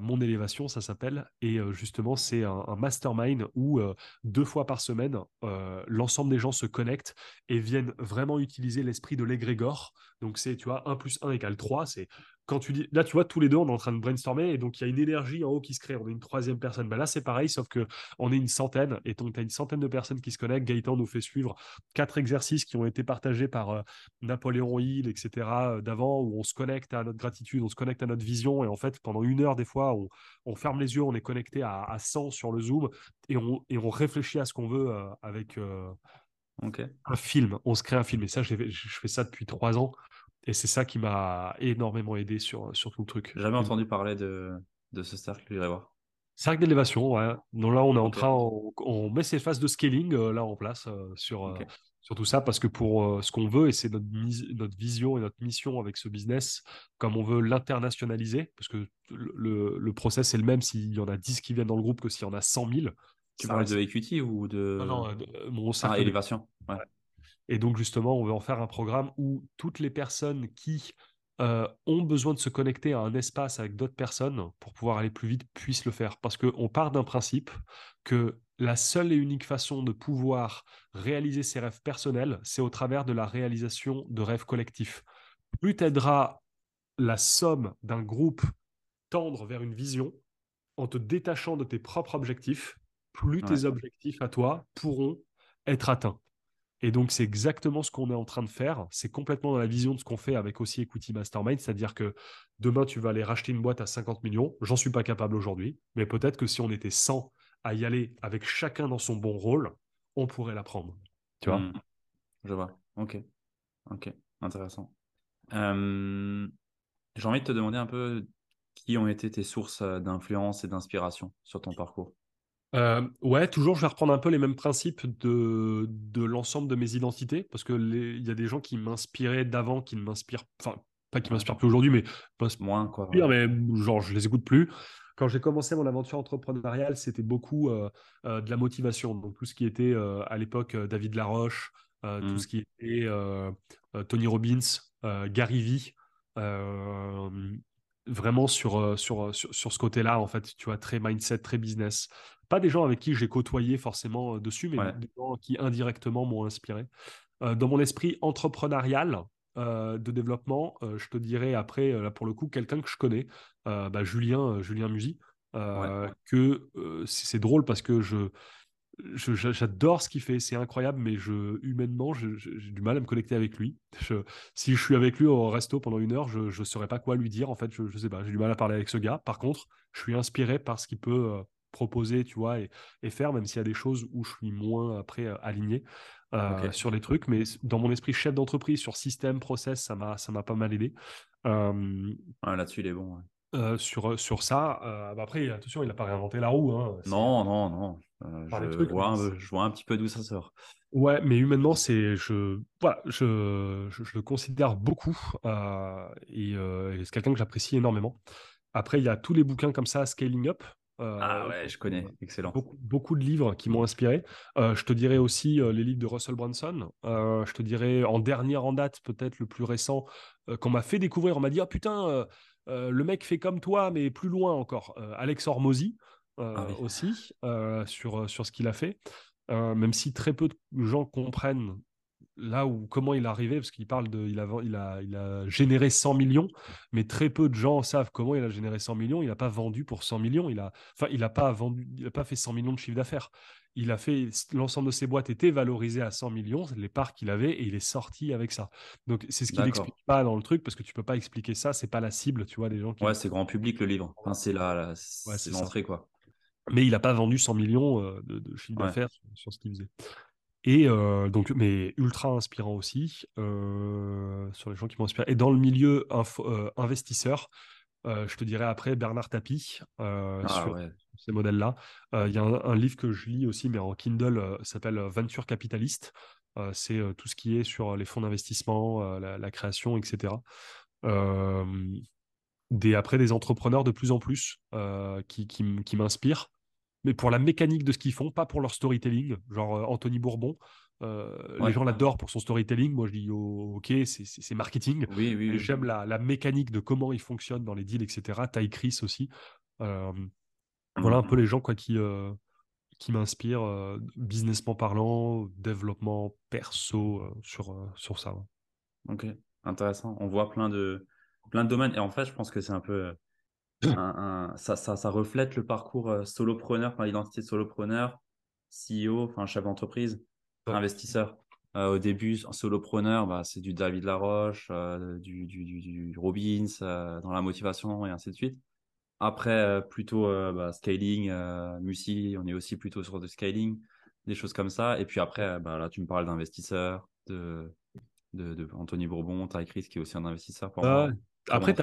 Speaker 2: mon élévation, ça s'appelle. Et justement, c'est un, mastermind où deux fois par semaine, l'ensemble des gens se connectent et viennent vraiment utiliser l'esprit de l'égrégore. Donc, c'est, tu vois, 1 plus 1 égale 3. C'est quand tu dis, là, tu vois, tous les deux, on est en train de brainstormer, et donc il y a une énergie en haut qui se crée. On est une troisième personne. Ben là, c'est pareil, sauf que on est une centaine, et donc tu as une centaine de personnes qui se connectent. Gaëtan nous fait suivre quatre exercices qui ont été partagés par euh, Napoléon Hill, etc. Euh, d'avant, où on se connecte à notre gratitude, on se connecte à notre vision, et en fait, pendant une heure, des fois, on, ferme les yeux, on est connecté à, 100 sur le Zoom, et on, et on réfléchit à ce qu'on veut euh, avec. Un film, on se crée un film. Et ça, je fais ça depuis trois ans. Et c'est ça qui m'a énormément aidé sur, sur tout le truc.
Speaker 1: Jamais entendu parler de, de ce cercle, je dirais voir.
Speaker 2: Cercle d'élévation, ouais. Donc là, on est en train, on, met ces phases de scaling euh, là en place euh, sur, euh, sur tout ça parce que pour ce qu'on veut, et c'est notre, notre vision et notre mission avec ce business, comme on veut l'internationaliser, parce que le, le process est le même s'il y en a 10 qui viennent dans le groupe que s'il y en a 100 000.
Speaker 1: Tu parles de equity ou de.
Speaker 2: Non, non, mon cercle.
Speaker 1: Ah, élévation. Ouais.
Speaker 2: Et donc, justement, on veut en faire un programme où toutes les personnes qui euh, ont besoin de se connecter à un espace avec d'autres personnes pour pouvoir aller plus vite puissent le faire. Parce qu'on part d'un principe que la seule et unique façon de pouvoir réaliser ses rêves personnels, c'est au travers de la réalisation de rêves collectifs. Plus t'aideras la somme d'un groupe tendre vers une vision en te détachant de tes propres objectifs, plus tes objectifs à toi pourront être atteints. Et donc, c'est exactement ce qu'on est en train de faire. C'est complètement dans la vision de ce qu'on fait avec aussi Equity Mastermind. C'est-à-dire que demain, tu vas aller racheter une boîte à 50 millions. J'en suis pas capable aujourd'hui. Mais peut-être que si on était 100 à y aller avec chacun dans son bon rôle, on pourrait la prendre. Tu vois?
Speaker 1: Hmm. Je vois. Ok. Ok. Intéressant. Euh, j'ai envie de te demander un peu qui ont été tes sources euh, d'influence et d'inspiration sur ton parcours?
Speaker 2: Euh, ouais, toujours, je vais reprendre un peu les mêmes principes de, de l'ensemble de mes identités, parce que il y a des gens qui m'inspiraient d'avant, qui ne m'inspirent, enfin, pas qui m'inspirent plus aujourd'hui, mais
Speaker 1: moins quoi.
Speaker 2: Mais genre, je les écoute plus. Quand j'ai commencé mon aventure entrepreneuriale, c'était beaucoup euh, euh, de la motivation. Donc tout ce qui était à l'époque David Laroche, tout mmh. ce qui était Tony Robbins, Gary Vee vraiment sur, sur, sur, sur, ce côté-là, en fait, tu vois, très mindset, très business. Pas des gens avec qui j'ai côtoyé forcément euh, dessus, mais des gens qui indirectement m'ont inspiré. Euh, dans mon esprit entrepreneurial euh, de développement, je te dirais après, là pour le coup, quelqu'un que je connais, bah, Julien, Julien Musy, que c'est drôle parce que je, j'adore ce qu'il fait, c'est incroyable, mais je, humainement, j'ai du mal à me connecter avec lui. si je suis avec lui au resto pendant une heure, je ne saurais pas quoi lui dire. En fait, je, ne sais pas, j'ai du mal à parler avec ce gars. Par contre, je suis inspiré par ce qu'il peut proposer, tu vois, et, faire, même s'il y a des choses où je suis moins après euh, aligné euh, sur les trucs. Mais dans mon esprit chef d'entreprise, sur système, process, ça m'a, ça m'a pas mal aidé.
Speaker 1: Là-dessus, il est bon.
Speaker 2: Euh, sur, sur ça. Bah, après, attention, il n'a pas réinventé la roue. Hein,
Speaker 1: non, non, non. je, vois un, je vois un petit peu d'où ça sort.
Speaker 2: Ouais, mais humainement, c'est je voilà, je, je, le considère beaucoup et, et c'est quelqu'un que j'apprécie énormément. Après, il y a tous les bouquins comme ça, Scaling Up,
Speaker 1: ah euh, ouais, je connais, excellent.
Speaker 2: Beaucoup, de livres qui m'ont inspiré. Euh, je te dirais aussi euh, les livres de Russell Brunson. je te dirais en dernière en date, peut-être le plus récent, qu'on m'a fait découvrir. On m'a dit, ah putain, le mec fait comme toi, mais plus loin encore. Alex Hormozy ah aussi, sur, sur ce qu'il a fait. même si très peu de gens comprennent là où comment il est arrivé, parce qu'il parle de, il a, il a, il a généré 100 millions, mais très peu de gens savent comment il a généré 100 millions. Il n'a pas vendu pour 100 millions. Il a, enfin, il n'a pas vendu, il a pas fait 100 millions de chiffre d'affaires. Il a fait l'ensemble de ses boîtes étaient valorisées à 100 millions, les parts qu'il avait, et il est sorti avec ça. Donc c'est ce qu'il n'explique pas dans le truc, parce que tu peux pas expliquer ça. C'est pas la cible, tu vois, des gens.
Speaker 1: Ouais, c'est grand public le livre. Enfin, c'est la, l'entrée quoi.
Speaker 2: mais il n'a pas vendu 100 millions de, chiffre d'affaires sur, ce qu'il faisait. Et donc, mais ultra inspirant aussi sur les gens qui m'ont inspiré. Et dans le milieu investisseur, je te dirais après Bernard Tapie ah sur ces modèles-là. Il y a un, livre que je lis aussi, mais en Kindle, s'appelle Venture Capitaliste. c'est tout ce qui est sur les fonds d'investissement, la, création, etc. des, après, des entrepreneurs de plus en plus qui, qui m'inspirent mais pour la mécanique de ce qu'ils font, pas pour leur storytelling. Genre euh, Anthony Bourbon, euh, les gens l'adorent pour son storytelling. Moi, je dis oh, ok, c'est marketing.
Speaker 1: Oui, oui,
Speaker 2: J'aime la, la, mécanique de comment il fonctionne dans les deals, etc. Ty Chris aussi. Euh, voilà un peu les gens quoi qui qui m'inspirent, businessment parlant, développement perso sur sur ça.
Speaker 1: Ok, intéressant. On voit plein de plein de domaines et en fait, je pense que c'est un peu ça, ça, reflète le parcours euh, solopreneur, enfin, l'identité solopreneur, CEO, enfin, chef d'entreprise, investisseur. Euh, au début, solopreneur, bah, c'est du David Laroche, euh, du, du, du, Robbins, dans la motivation et ainsi de suite. Après, plutôt bah, scaling, Musi, on est aussi plutôt sur du scaling, des choses comme ça. Et puis après, bah, là, tu me parles d'investisseurs, de, de, Anthony Bourbon, Ty Chris, qui est aussi un investisseur pour moi.
Speaker 2: Après, tu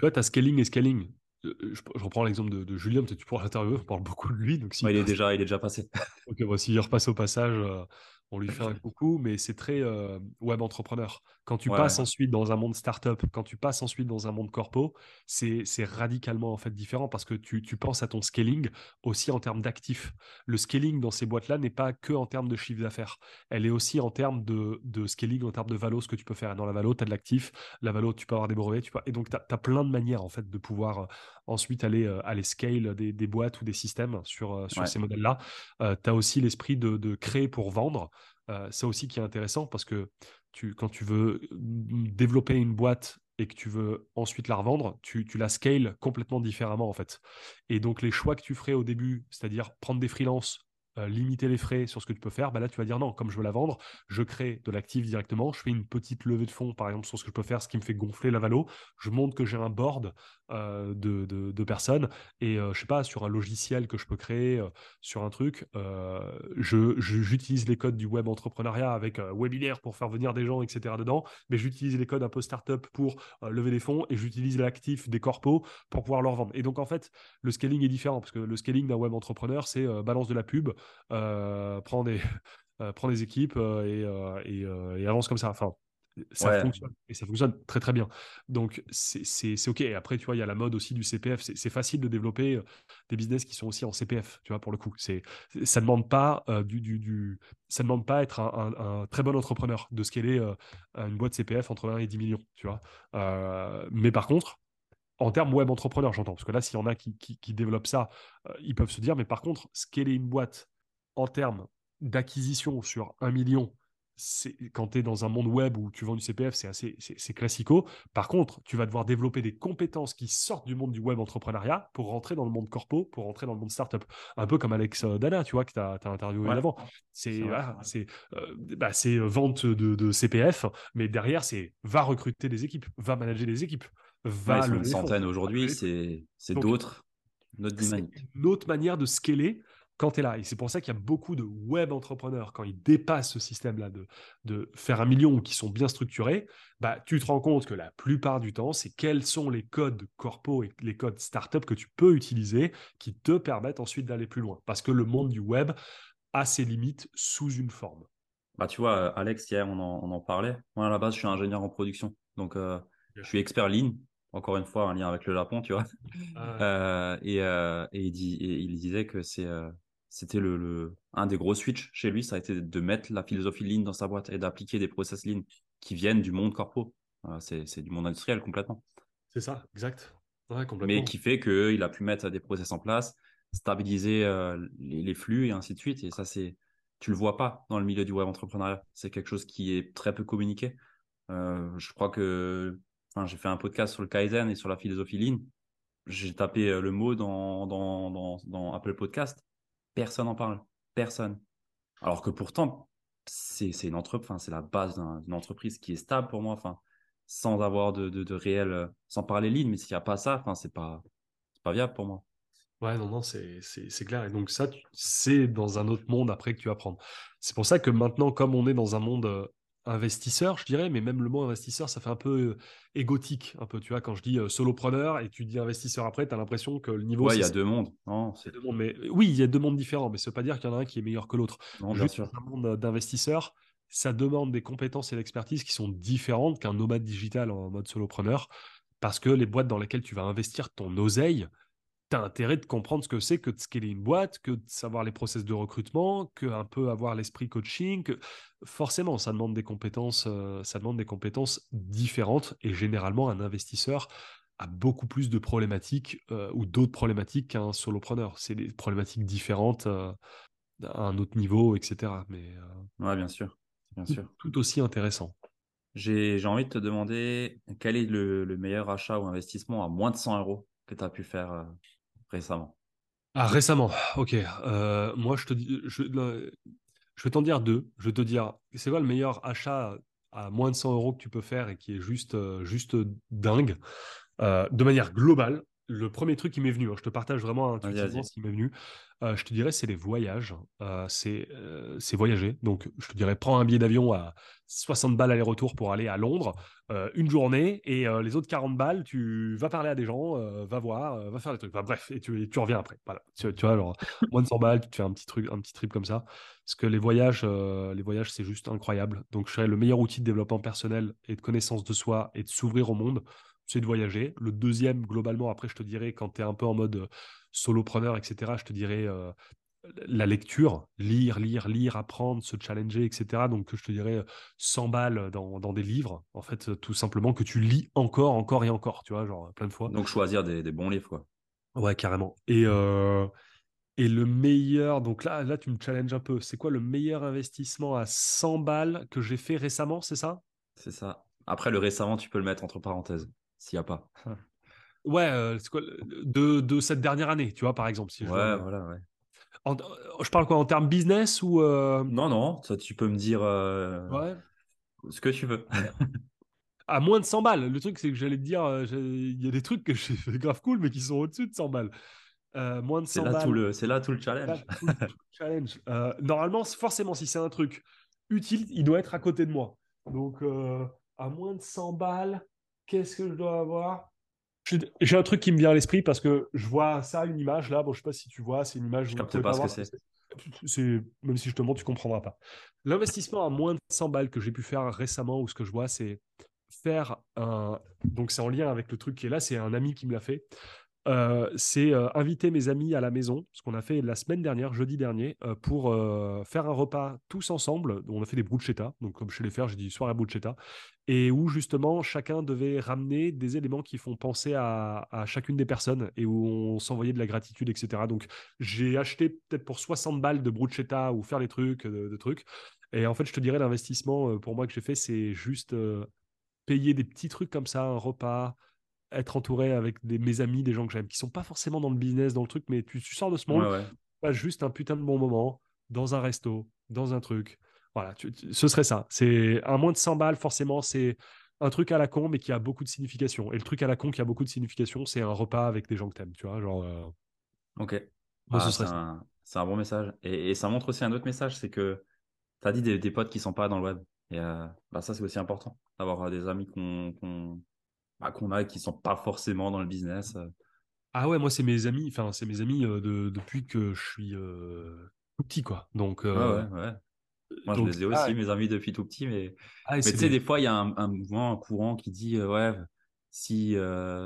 Speaker 2: vois, tu as scaling et scaling. Euh, je, reprends l'exemple de, Julien, peut-être tu pourras l'interviewer, on parle beaucoup de lui. Donc
Speaker 1: il, est déjà, il est déjà passé.
Speaker 2: ok, bon, s'il repasse au passage, euh, on lui fait un coucou, mais c'est très euh, web entrepreneur. Quand tu passes ensuite dans un monde startup, quand tu passes ensuite dans un monde corpo, c'est radicalement en fait différent parce que tu, tu, penses à ton scaling aussi en termes d'actifs. Le scaling dans ces boîtes-là n'est pas que en termes de chiffre d'affaires. Elle est aussi en termes de, de, scaling, en termes de valo, ce que tu peux faire. Dans la valo, tu as de l'actif. La valo, tu peux avoir des brevets. Tu peux... Et donc, tu as, plein de manières en fait de pouvoir euh, ensuite aller, euh, aller scale des, des, boîtes ou des systèmes sur, sur ces modèles-là. tu as aussi l'esprit de, de créer pour vendre. Euh, ça aussi qui est intéressant parce que tu, quand tu veux développer une boîte et que tu veux ensuite la revendre, tu, tu, la scales complètement différemment en fait. Et donc les choix que tu ferais au début, c'est-à-dire prendre des freelances euh, limiter les frais sur ce que tu peux faire, bah là tu vas dire non, comme je veux la vendre, je crée de l'actif directement, je fais une petite levée de fonds par exemple sur ce que je peux faire, ce qui me fait gonfler la valo, je montre que j'ai un board euh, de, de, personnes et euh, je sais pas, sur un logiciel que je peux créer, sur un truc, je, j'utilise les codes du web entrepreneuriat avec webinaire pour faire venir des gens, etc. dedans, mais j'utilise les codes un peu startup pour lever des fonds et j'utilise l'actif des corpos pour pouvoir leur vendre. Et donc en fait, le scaling est différent parce que le scaling d'un web entrepreneur, c'est balance de la pub, euh, prend, des, euh, des équipes euh, et, et, avance comme ça. Enfin, ça fonctionne et ça fonctionne très très bien. Donc c'est ok. Et après, tu vois, il y a la mode aussi du CPF. C'est facile de développer des business qui sont aussi en CPF. Tu vois, pour le coup, c'est ça demande pas du, du, du, ça demande pas être un, très bon entrepreneur de scaler une boîte CPF entre 1 et 10 millions. Tu vois. mais par contre, en termes web entrepreneur, j'entends, parce que là, s'il y en a qui, qui, qui développent ça, ils peuvent se dire, mais par contre, scaler une boîte en termes d'acquisition sur un million, quand tu es dans un monde web où tu vends du CPF, c'est assez c'est classico. Par contre, tu vas devoir développer des compétences qui sortent du monde du web entrepreneuriat pour rentrer dans le monde corpo, pour rentrer dans le monde startup. Un peu comme Alex euh, Dana, tu vois, que tu as, interviewé avant. C'est c'est euh, bah, vente de, CPF, mais derrière, c'est va recruter des équipes, va manager des équipes. Va
Speaker 1: une centaine aujourd'hui, c'est d'autres.
Speaker 2: Une autre manière de scaler quand tu es là. Et c'est pour ça qu'il y a beaucoup de web entrepreneurs, quand ils dépassent ce système-là de, de faire un million ou qui sont bien structurés, bah, tu te rends compte que la plupart du temps, c'est quels sont les codes corpo et les codes startup que tu peux utiliser qui te permettent ensuite d'aller plus loin. Parce que le monde du web a ses limites sous une forme.
Speaker 1: Bah, tu vois, Alex, hier, on en, parlait. Moi, à la base, je suis ingénieur en production. Donc, euh, je suis expert ligne encore une fois un lien avec le Japon, tu vois. Ah euh, et, euh, et, il disait que c'est c'était le, un des gros switches chez lui, ça a été de mettre la philosophie Lean dans sa boîte et d'appliquer des process Lean qui viennent du monde corpo. c'est du monde industriel complètement.
Speaker 2: C'est ça, exact.
Speaker 1: Mais qui fait qu'il a pu mettre des process en place, stabiliser euh, les, flux et ainsi de suite. Et ça, c'est tu le vois pas dans le milieu du web entrepreneuriat. C'est quelque chose qui est très peu communiqué. Euh, je crois que j'ai fait un podcast sur le Kaizen et sur la philosophie Lean. J'ai tapé euh, le mot dans, dans, dans, dans Apple Podcast Personne n'en parle. Personne. Alors que pourtant, c'est une entreprise, c'est la base d'une entreprise qui est stable pour moi. Enfin, sans avoir de, de, réel, sans parler ligne, mais s'il n'y a pas ça, enfin, c'est pas, pas viable pour moi.
Speaker 2: Ouais, non, non, c'est clair. Et donc ça, c'est dans un autre monde après que tu vas prendre. C'est pour ça que maintenant, comme on est dans un monde euh, investisseur, je dirais, mais même le mot investisseur, ça fait un peu euh, égotique, un peu, tu vois, quand je dis euh, solopreneur et tu dis investisseur après, tu as l'impression que le niveau...
Speaker 1: Ouais, il y a deux mondes. Non,
Speaker 2: deux mondes mais... Oui, il y a deux mondes différents, mais ça veut pas dire qu'il y en a un qui est meilleur que l'autre. Juste un monde d'investisseur, ça demande des compétences et l'expertise qui sont différentes qu'un nomade digital en mode solopreneur, parce que les boîtes dans lesquelles tu vas investir ton oseille, tu as intérêt de comprendre ce que c'est que de scaler une boîte, que de savoir les process de recrutement, que un peu avoir l'esprit coaching. Que... Forcément, ça demande des compétences, euh, ça demande des compétences différentes et généralement un investisseur a beaucoup plus de problématiques euh, ou d'autres problématiques qu'un solopreneur. C'est des problématiques différentes euh, à un autre niveau, etc. Mais
Speaker 1: ouais, bien sûr, bien sûr.
Speaker 2: Tout aussi intéressant.
Speaker 1: J'ai envie de te demander quel est le, le, meilleur achat ou investissement à moins de 100 euros que tu as pu faire récemment
Speaker 2: Ah, récemment, ok. Euh, moi, je te je vais t'en dire deux. Je vais te dire, c'est quoi le meilleur achat à moins de 100 euros que tu peux faire et qui est juste, euh, juste dingue, euh, de manière globale. Le premier truc qui m'est venu, hein, je te partage vraiment intuitivement ce qui m'est venu. je te dirais, c'est les voyages. c'est voyager. Donc, je te dirais, prends un billet d'avion à 60 balles aller-retour pour aller à Londres. Euh, une journée et euh, les autres 40 balles, tu vas parler à des gens, euh, va voir, va faire des trucs. bref, et tu, tu reviens après. Voilà. Tu, vois, alors, moins de 100 balles, tu te fais un petit truc, un petit trip comme ça. Parce que les voyages, les voyages, c'est juste incroyable. Donc, je serais le meilleur outil de développement personnel et de connaissance de soi et de s'ouvrir au monde, c'est de voyager. Le deuxième, globalement, après, je te dirais, quand tu es un peu en mode solopreneur, etc., je te dirais la lecture, lire, lire, lire, apprendre, se challenger, etc. Donc, je te dirais 100 balles dans, des livres, en fait, tout simplement que tu lis encore, encore et encore, tu vois, genre plein de fois.
Speaker 1: Donc, choisir des, bons livres, quoi.
Speaker 2: Ouais, carrément. Et, euh, et le meilleur, donc là, là, tu me challenges un peu. C'est quoi le meilleur investissement à 100 balles que j'ai fait récemment, c'est ça?
Speaker 1: C'est ça. Après, le récemment, tu peux le mettre entre parenthèses, s'il n'y a pas.
Speaker 2: ouais, euh, c'est quoi de, de, cette dernière année, tu vois, par exemple. Si
Speaker 1: ouais, voilà, ouais.
Speaker 2: Euh, je parle quoi en termes business ou euh,
Speaker 1: Non, non, ça tu peux me dire
Speaker 2: euh,
Speaker 1: ce que tu veux.
Speaker 2: à moins de 100 balles. Le truc, c'est que j'allais te dire, il y a des trucs que j'ai fait grave cool, mais qui sont au-dessus de 100 balles. moins de 100
Speaker 1: là
Speaker 2: balles.
Speaker 1: Tout le, c'est là tout le challenge.
Speaker 2: challenge. normalement, forcément, si c'est un truc utile, il doit être à côté de moi. Donc, à moins de 100 balles, qu'est-ce que je dois avoir? J'ai un truc qui me vient à l'esprit parce que je vois ça, une image là. Bon, je sais pas si tu vois, c'est une image.
Speaker 1: Je capte pas, ce que c'est.
Speaker 2: C'est même si je te montre, tu comprendras pas. L'investissement à moins de 100 balles que j'ai pu faire récemment ou ce que je vois, c'est faire un. Donc c'est en lien avec le truc qui est là. C'est un ami qui me l'a fait. Euh, c'est euh, inviter mes amis à la maison, ce qu'on a fait la semaine dernière, jeudi dernier, euh, pour faire un repas tous ensemble. On a fait des bruschetta, donc comme je sais les faire, j'ai dit soirée bruschetta, et où justement chacun devait ramener des éléments qui font penser à, chacune des personnes et où on s'envoyait de la gratitude, etc. Donc j'ai acheté peut-être pour 60 balles de bruschetta ou faire des trucs, de, trucs. Et en fait, je te dirais, l'investissement pour moi que j'ai fait, c'est juste payer des petits trucs comme ça, un repas, être entouré avec des, mes amis, des gens que j'aime, qui sont pas forcément dans le business, dans le truc, mais tu, sors de ce monde, pas juste un putain de bon moment, dans un resto, dans un truc. Voilà, ce serait ça. C'est un moins de 100 balles, forcément, c'est un truc à la con, mais qui a beaucoup de signification. Et le truc à la con qui a beaucoup de signification, c'est un repas avec des gens que t'aimes, tu vois, genre. Euh,
Speaker 1: ok. Ah, c'est un, bon message. Et, ça montre aussi un autre message, c'est que tu as dit des, potes qui sont pas dans le web. Et euh, bah, ça, c'est aussi important, d'avoir des amis qu'on bah, qu'on a et qui sont pas forcément dans le business. Euh.
Speaker 2: Ah ouais, moi c'est mes amis, enfin c'est mes amis euh, de, depuis que je suis euh, tout petit quoi. Donc
Speaker 1: ouais, ouais, Moi je les ai aussi mes amis depuis tout petit, mais, ah, mais tu sais des fois il y a un, mouvement, un courant qui dit ouais si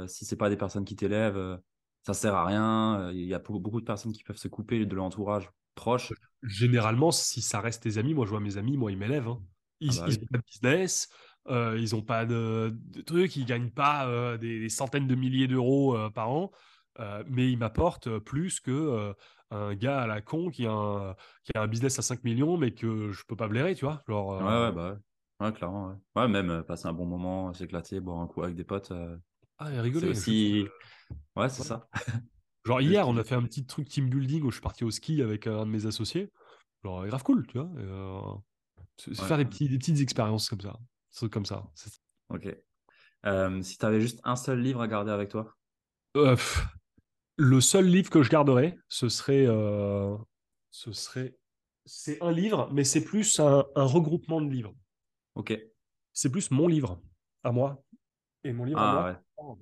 Speaker 1: si c'est pas des personnes qui t'élèvent, ça sert à rien. Il y a beaucoup de personnes qui peuvent se couper de l'entourage proche.
Speaker 2: Généralement, si ça reste tes amis, moi je vois mes amis, moi ils m'élèvent. Hein. Ils, ah bah ils ont pas de business, euh, ils n'ont pas de, trucs, ils gagnent pas euh, des, centaines de milliers d'euros euh, par an, mais ils m'apportent plus que un gars à la con qui a un, qui a un business à 5 millions, mais que je peux pas blairer, tu vois. Genre,
Speaker 1: ouais, ouais, bah ouais. clairement. Ouais, même passer un bon moment, s'éclater, boire un coup avec des potes.
Speaker 2: ah, et rigoler.
Speaker 1: Aussi. Ouais, c'est ça.
Speaker 2: Genre, hier, on a fait un petit truc team building où je suis parti au ski avec un de mes associés. Genre, grave cool, tu vois. faire des, petits, des petites expériences comme ça trucs comme ça.
Speaker 1: Ok. Euh, si tu avais juste un seul livre à garder avec toi?
Speaker 2: Euh, Le seul livre que je garderais, ce serait, ce serait, c'est un livre, mais c'est plus un, regroupement de livres.
Speaker 1: Ok.
Speaker 2: C'est plus mon livre à moi et mon livre à
Speaker 1: ah,
Speaker 2: moi.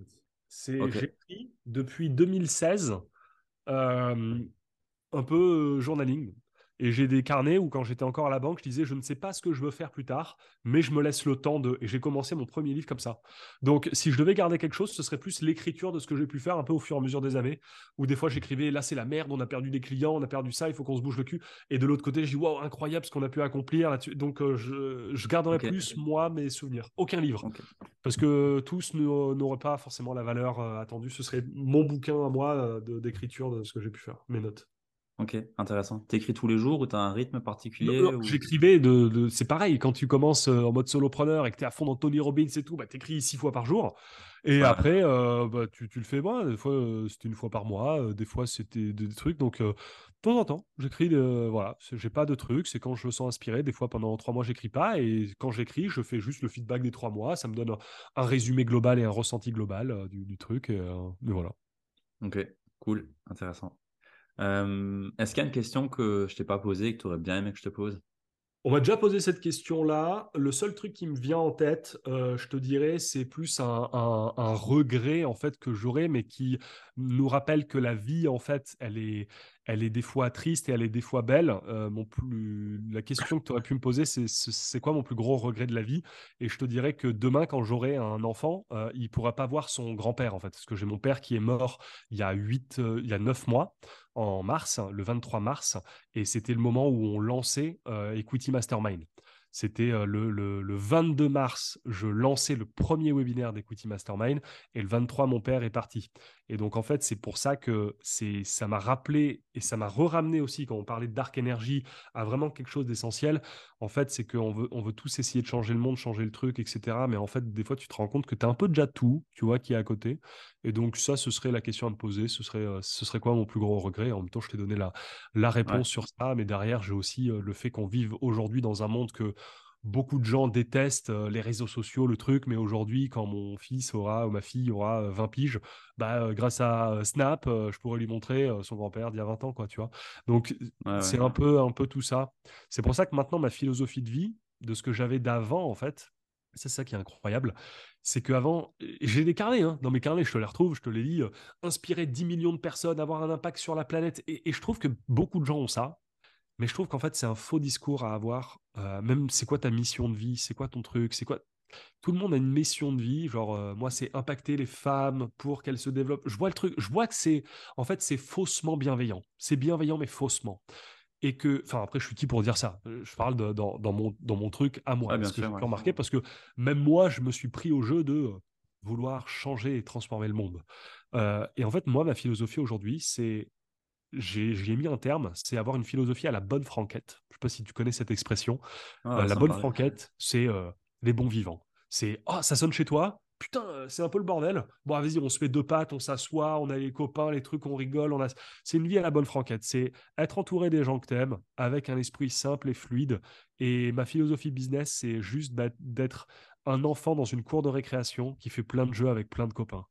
Speaker 2: C'est j'ai écrit depuis 2016 un peu journaling. Et j'ai des carnets où, quand j'étais encore à la banque, je disais, je ne sais pas ce que je veux faire plus tard, mais je me laisse le temps de. Et j'ai commencé mon premier livre comme ça. Donc, si je devais garder quelque chose, ce serait plus l'écriture de ce que j'ai pu faire un peu au fur et à mesure des années, où des fois j'écrivais, là c'est la merde, on a perdu des clients, on a perdu ça, il faut qu'on se bouge le cul. Et de l'autre côté, je dis, waouh, incroyable ce qu'on a pu accomplir là-dessus. Donc, euh, je, je, garderai plus, moi, mes souvenirs. Aucun livre. Parce que tous n'auraient pas forcément la valeur euh, attendue. Ce serait mon bouquin à moi euh, d'écriture de ce que j'ai pu faire, mes notes.
Speaker 1: Ok, intéressant. T'écris tous les jours ou t'as un rythme particulier
Speaker 2: J'écrivais, de, c'est pareil, quand tu commences euh, en mode solopreneur et que t'es à fond dans Tony Robbins et tout, bah, t'écris six fois par jour. Et après, euh, bah, tu, tu, le fais, moi. des fois euh, c'était une fois par mois, des fois c'était des, trucs. Donc, de temps en temps, j'écris, voilà, j'ai pas de trucs, c'est quand je me sens inspiré. Des fois, pendant trois mois, j'écris pas. Et quand j'écris, je fais juste le feedback des trois mois. Ça me donne un, résumé global et un ressenti global du, du, truc. Et, voilà.
Speaker 1: Ok, cool, intéressant. Euh, est-ce qu'il y a une question que je t'ai pas posée et que tu aurais bien aimé que je te pose?
Speaker 2: On m'a déjà posé cette question-là. Le seul truc qui me vient en tête, euh, je te dirais, c'est plus un, regret en fait que j'aurais, mais qui nous rappelle que la vie en fait, elle est, elle est des fois triste et elle est des fois belle. Euh, la question que tu aurais pu me poser, c'est quoi mon plus gros regret de la vie? Et je te dirais que demain, quand j'aurai un enfant, euh, il pourra pas voir son grand-père en fait, parce que j'ai mon père qui est mort il y a huit, il y a neuf mois en mars, le 23 mars, et c'était le moment où on lançait euh, Equity Mastermind. C'était euh, le, le, 22 mars, je lançais le premier webinaire d'Equity Mastermind et le 23, mon père est parti. Et donc, en fait, c'est pour ça que c'est, ça m'a rappelé et ça m'a re-ramené aussi, quand on parlait de Dark Energy, à vraiment quelque chose d'essentiel. En fait, c'est qu'on veut, on veut tous essayer de changer le monde, changer le truc, etc. Mais en fait, des fois, tu te rends compte que tu as un peu déjà tout, tu vois, qui est à côté. Et donc, ça, ce serait la question à me poser. Ce serait, euh, ce serait quoi mon plus gros regret? En même temps, je t'ai donné la, la réponse sur ça. Mais derrière, j'ai aussi euh, le fait qu'on vive aujourd'hui dans un monde que beaucoup de gens détestent euh, les réseaux sociaux, le truc, mais aujourd'hui, quand mon fils aura ou ma fille aura 20 piges, bah, grâce à Snap, je pourrais lui montrer son grand-père d'il y a 20 ans, quoi, tu vois. Donc, c'est un peu, un peu tout ça. C'est pour ça que maintenant, ma philosophie de vie, de ce que j'avais d'avant, en fait, c'est ça qui est incroyable. C'est qu'avant, j'ai des carnets, hein. dans mes carnets, je te les retrouve, je te les lis, inspirer 10 millions de personnes, avoir un impact sur la planète. Et, je trouve que beaucoup de gens ont ça. Mais je trouve qu'en fait, c'est un faux discours à avoir. même, c'est quoi ta mission de vie C'est quoi ton truc C'est quoi Tout le monde a une mission de vie. Genre, moi, c'est impacter les femmes pour qu'elles se développent. Je vois le truc. Je vois que c'est, en fait, c'est faussement bienveillant. C'est bienveillant, mais faussement et que, enfin après, je suis qui pour dire ça? Je parle dans, mon, dans mon truc à moi, parce que j'ai remarqué, parce que même moi, je me suis pris au jeu de vouloir changer et transformer le monde. Euh, et en fait, moi, ma philosophie aujourd'hui, c'est, j'ai mis un terme, c'est avoir une philosophie à la bonne franquette. Je sais pas si tu connais cette expression. Ah, euh, la bonne franquette, c'est euh, les bons vivants. C'est, oh, ça sonne chez toi, putain, euh, c'est un peu le bordel. Bon, vas-y, on se met deux pattes, on s'assoit, on a les copains, les trucs, on rigole. On a... C'est une vie à la bonne franquette. C'est être entouré des gens que t'aimes, avec un esprit simple et fluide. Et ma philosophie business, c'est juste d'être un enfant dans une cour de récréation qui fait plein de jeux avec plein de copains.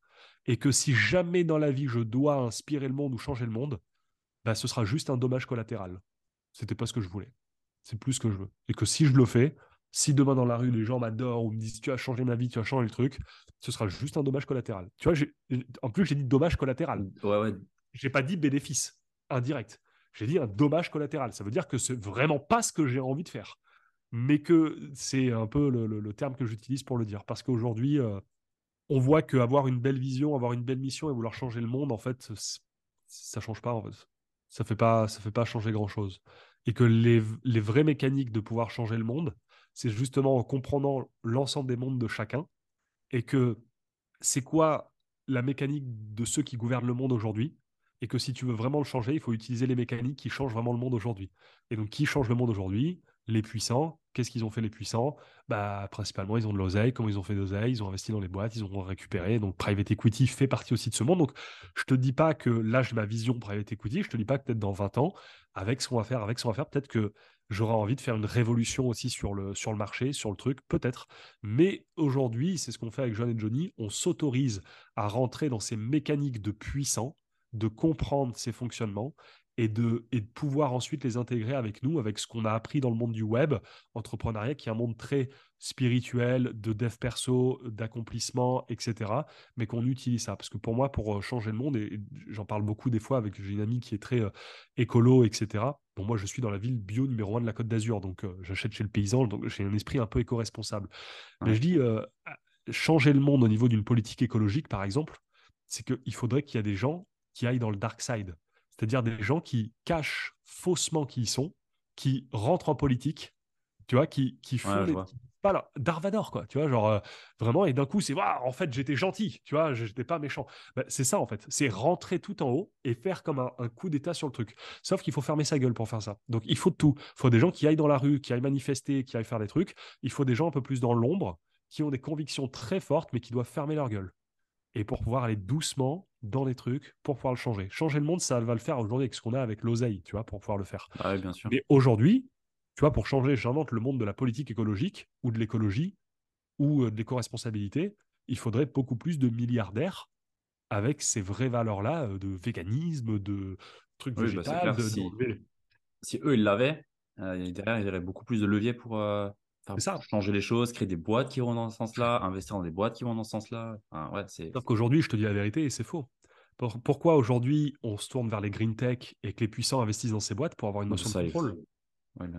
Speaker 2: Et que si jamais dans la vie je dois inspirer le monde ou changer le monde, bah, ce sera juste un dommage collatéral. C'était pas ce que je voulais. C'est plus ce que je veux. Et que si je le fais, si demain dans la rue les gens m'adorent ou me disent tu as changé ma vie, tu as changé le truc, ce sera juste un dommage collatéral. Tu vois, en plus j'ai dit dommage collatéral.
Speaker 1: Ouais, ouais.
Speaker 2: J'ai pas dit bénéfice indirect. J'ai dit un dommage collatéral. Ça veut dire que c'est vraiment pas ce que j'ai envie de faire, mais que c'est un peu le, terme que j'utilise pour le dire. Parce qu'aujourd'hui, euh, on voit qu'avoir une belle vision, avoir une belle mission et vouloir changer le monde, en fait, ça change pas. En fait. Ça fait pas, ça fait pas changer grand chose. Et que les, les vraies mécaniques de pouvoir changer le monde, c'est justement en comprenant l'ensemble des mondes de chacun et que c'est quoi la mécanique de ceux qui gouvernent le monde aujourd'hui et que si tu veux vraiment le changer, il faut utiliser les mécaniques qui changent vraiment le monde aujourd'hui. Et donc, qui change le monde aujourd'hui? Les puissants. Qu'est-ce qu'ils ont fait les puissants? Bah, Principalement, ils ont de l'oseille. Comment ils ont fait de l'oseille Ils ont investi dans les boîtes, ils ont récupéré. Donc, private equity fait partie aussi de ce monde. Donc, je te dis pas que là, j'ai ma vision private equity. Je te dis pas que peut-être dans 20 ans, avec ce qu'on va faire, avec ce qu'on va faire, peut-être que J'aurais envie de faire une révolution aussi sur le, sur marché, sur le truc, peut-être. Mais aujourd'hui, c'est ce qu'on fait avec John et Johnny, on s'autorise à rentrer dans ces mécaniques de puissants, de comprendre ces fonctionnements et de, et de pouvoir ensuite les intégrer avec nous, avec ce qu'on a appris dans le monde du web, entrepreneuriat, qui est un monde très spirituel, de dev perso, d'accomplissement, etc. Mais qu'on utilise ça. Parce que pour moi, pour euh, changer le monde, et j'en parle beaucoup des fois avec une amie qui est très euh, écolo, etc. Bon, moi, je suis dans la ville bio numéro un de la Côte d'Azur, donc euh, j'achète chez le paysan, donc j'ai un esprit un peu éco-responsable. Mais je dis, changer le monde au niveau d'une politique écologique, par exemple, c'est qu'il faudrait qu'il y ait des gens qui aillent dans le dark side c'est-à-dire des gens qui cachent faussement qui ils sont, qui rentrent en politique, tu vois, qui, qui font pas là, Darvador, quoi, tu vois, genre euh, vraiment, et d'un coup, c'est en fait, j'étais gentil, tu vois, j'étais pas méchant. Bah, c'est ça, en fait, c'est rentrer tout en haut et faire comme un, coup d'état sur le truc. Sauf qu'il faut fermer sa gueule pour faire ça. Donc, il faut tout. Il faut des gens qui aillent dans la rue, qui aillent manifester, qui aillent faire des trucs. Il faut des gens un peu plus dans l'ombre, qui ont des convictions très fortes, mais qui doivent fermer leur gueule et pour pouvoir aller doucement dans les trucs pour pouvoir le changer. Changer le monde, ça va le faire aujourd'hui avec ce qu'on a avec l'oseille, tu vois, pour pouvoir le faire.
Speaker 1: Ah oui, bien sûr.
Speaker 2: Mais aujourd'hui, tu vois, pour changer, j'invente le monde de la politique écologique ou de l'écologie ou euh, de l'éco-responsabilité, il faudrait beaucoup plus de milliardaires avec ces vraies valeurs-là euh, de véganisme, de trucs bah, végétales.
Speaker 1: si... eux, ils l'avaient, euh, derrière, il y aurait beaucoup plus de leviers pour, ça. changer les choses, créer des boîtes qui vont dans ce sens-là, investir dans des boîtes qui vont dans ce sens-là. ouais,
Speaker 2: Sauf qu'aujourd'hui, je te dis la vérité et c'est faux. Pourquoi aujourd'hui on se tourne vers les green tech et que les puissants investissent dans ces boîtes pour avoir une notion de contrôle?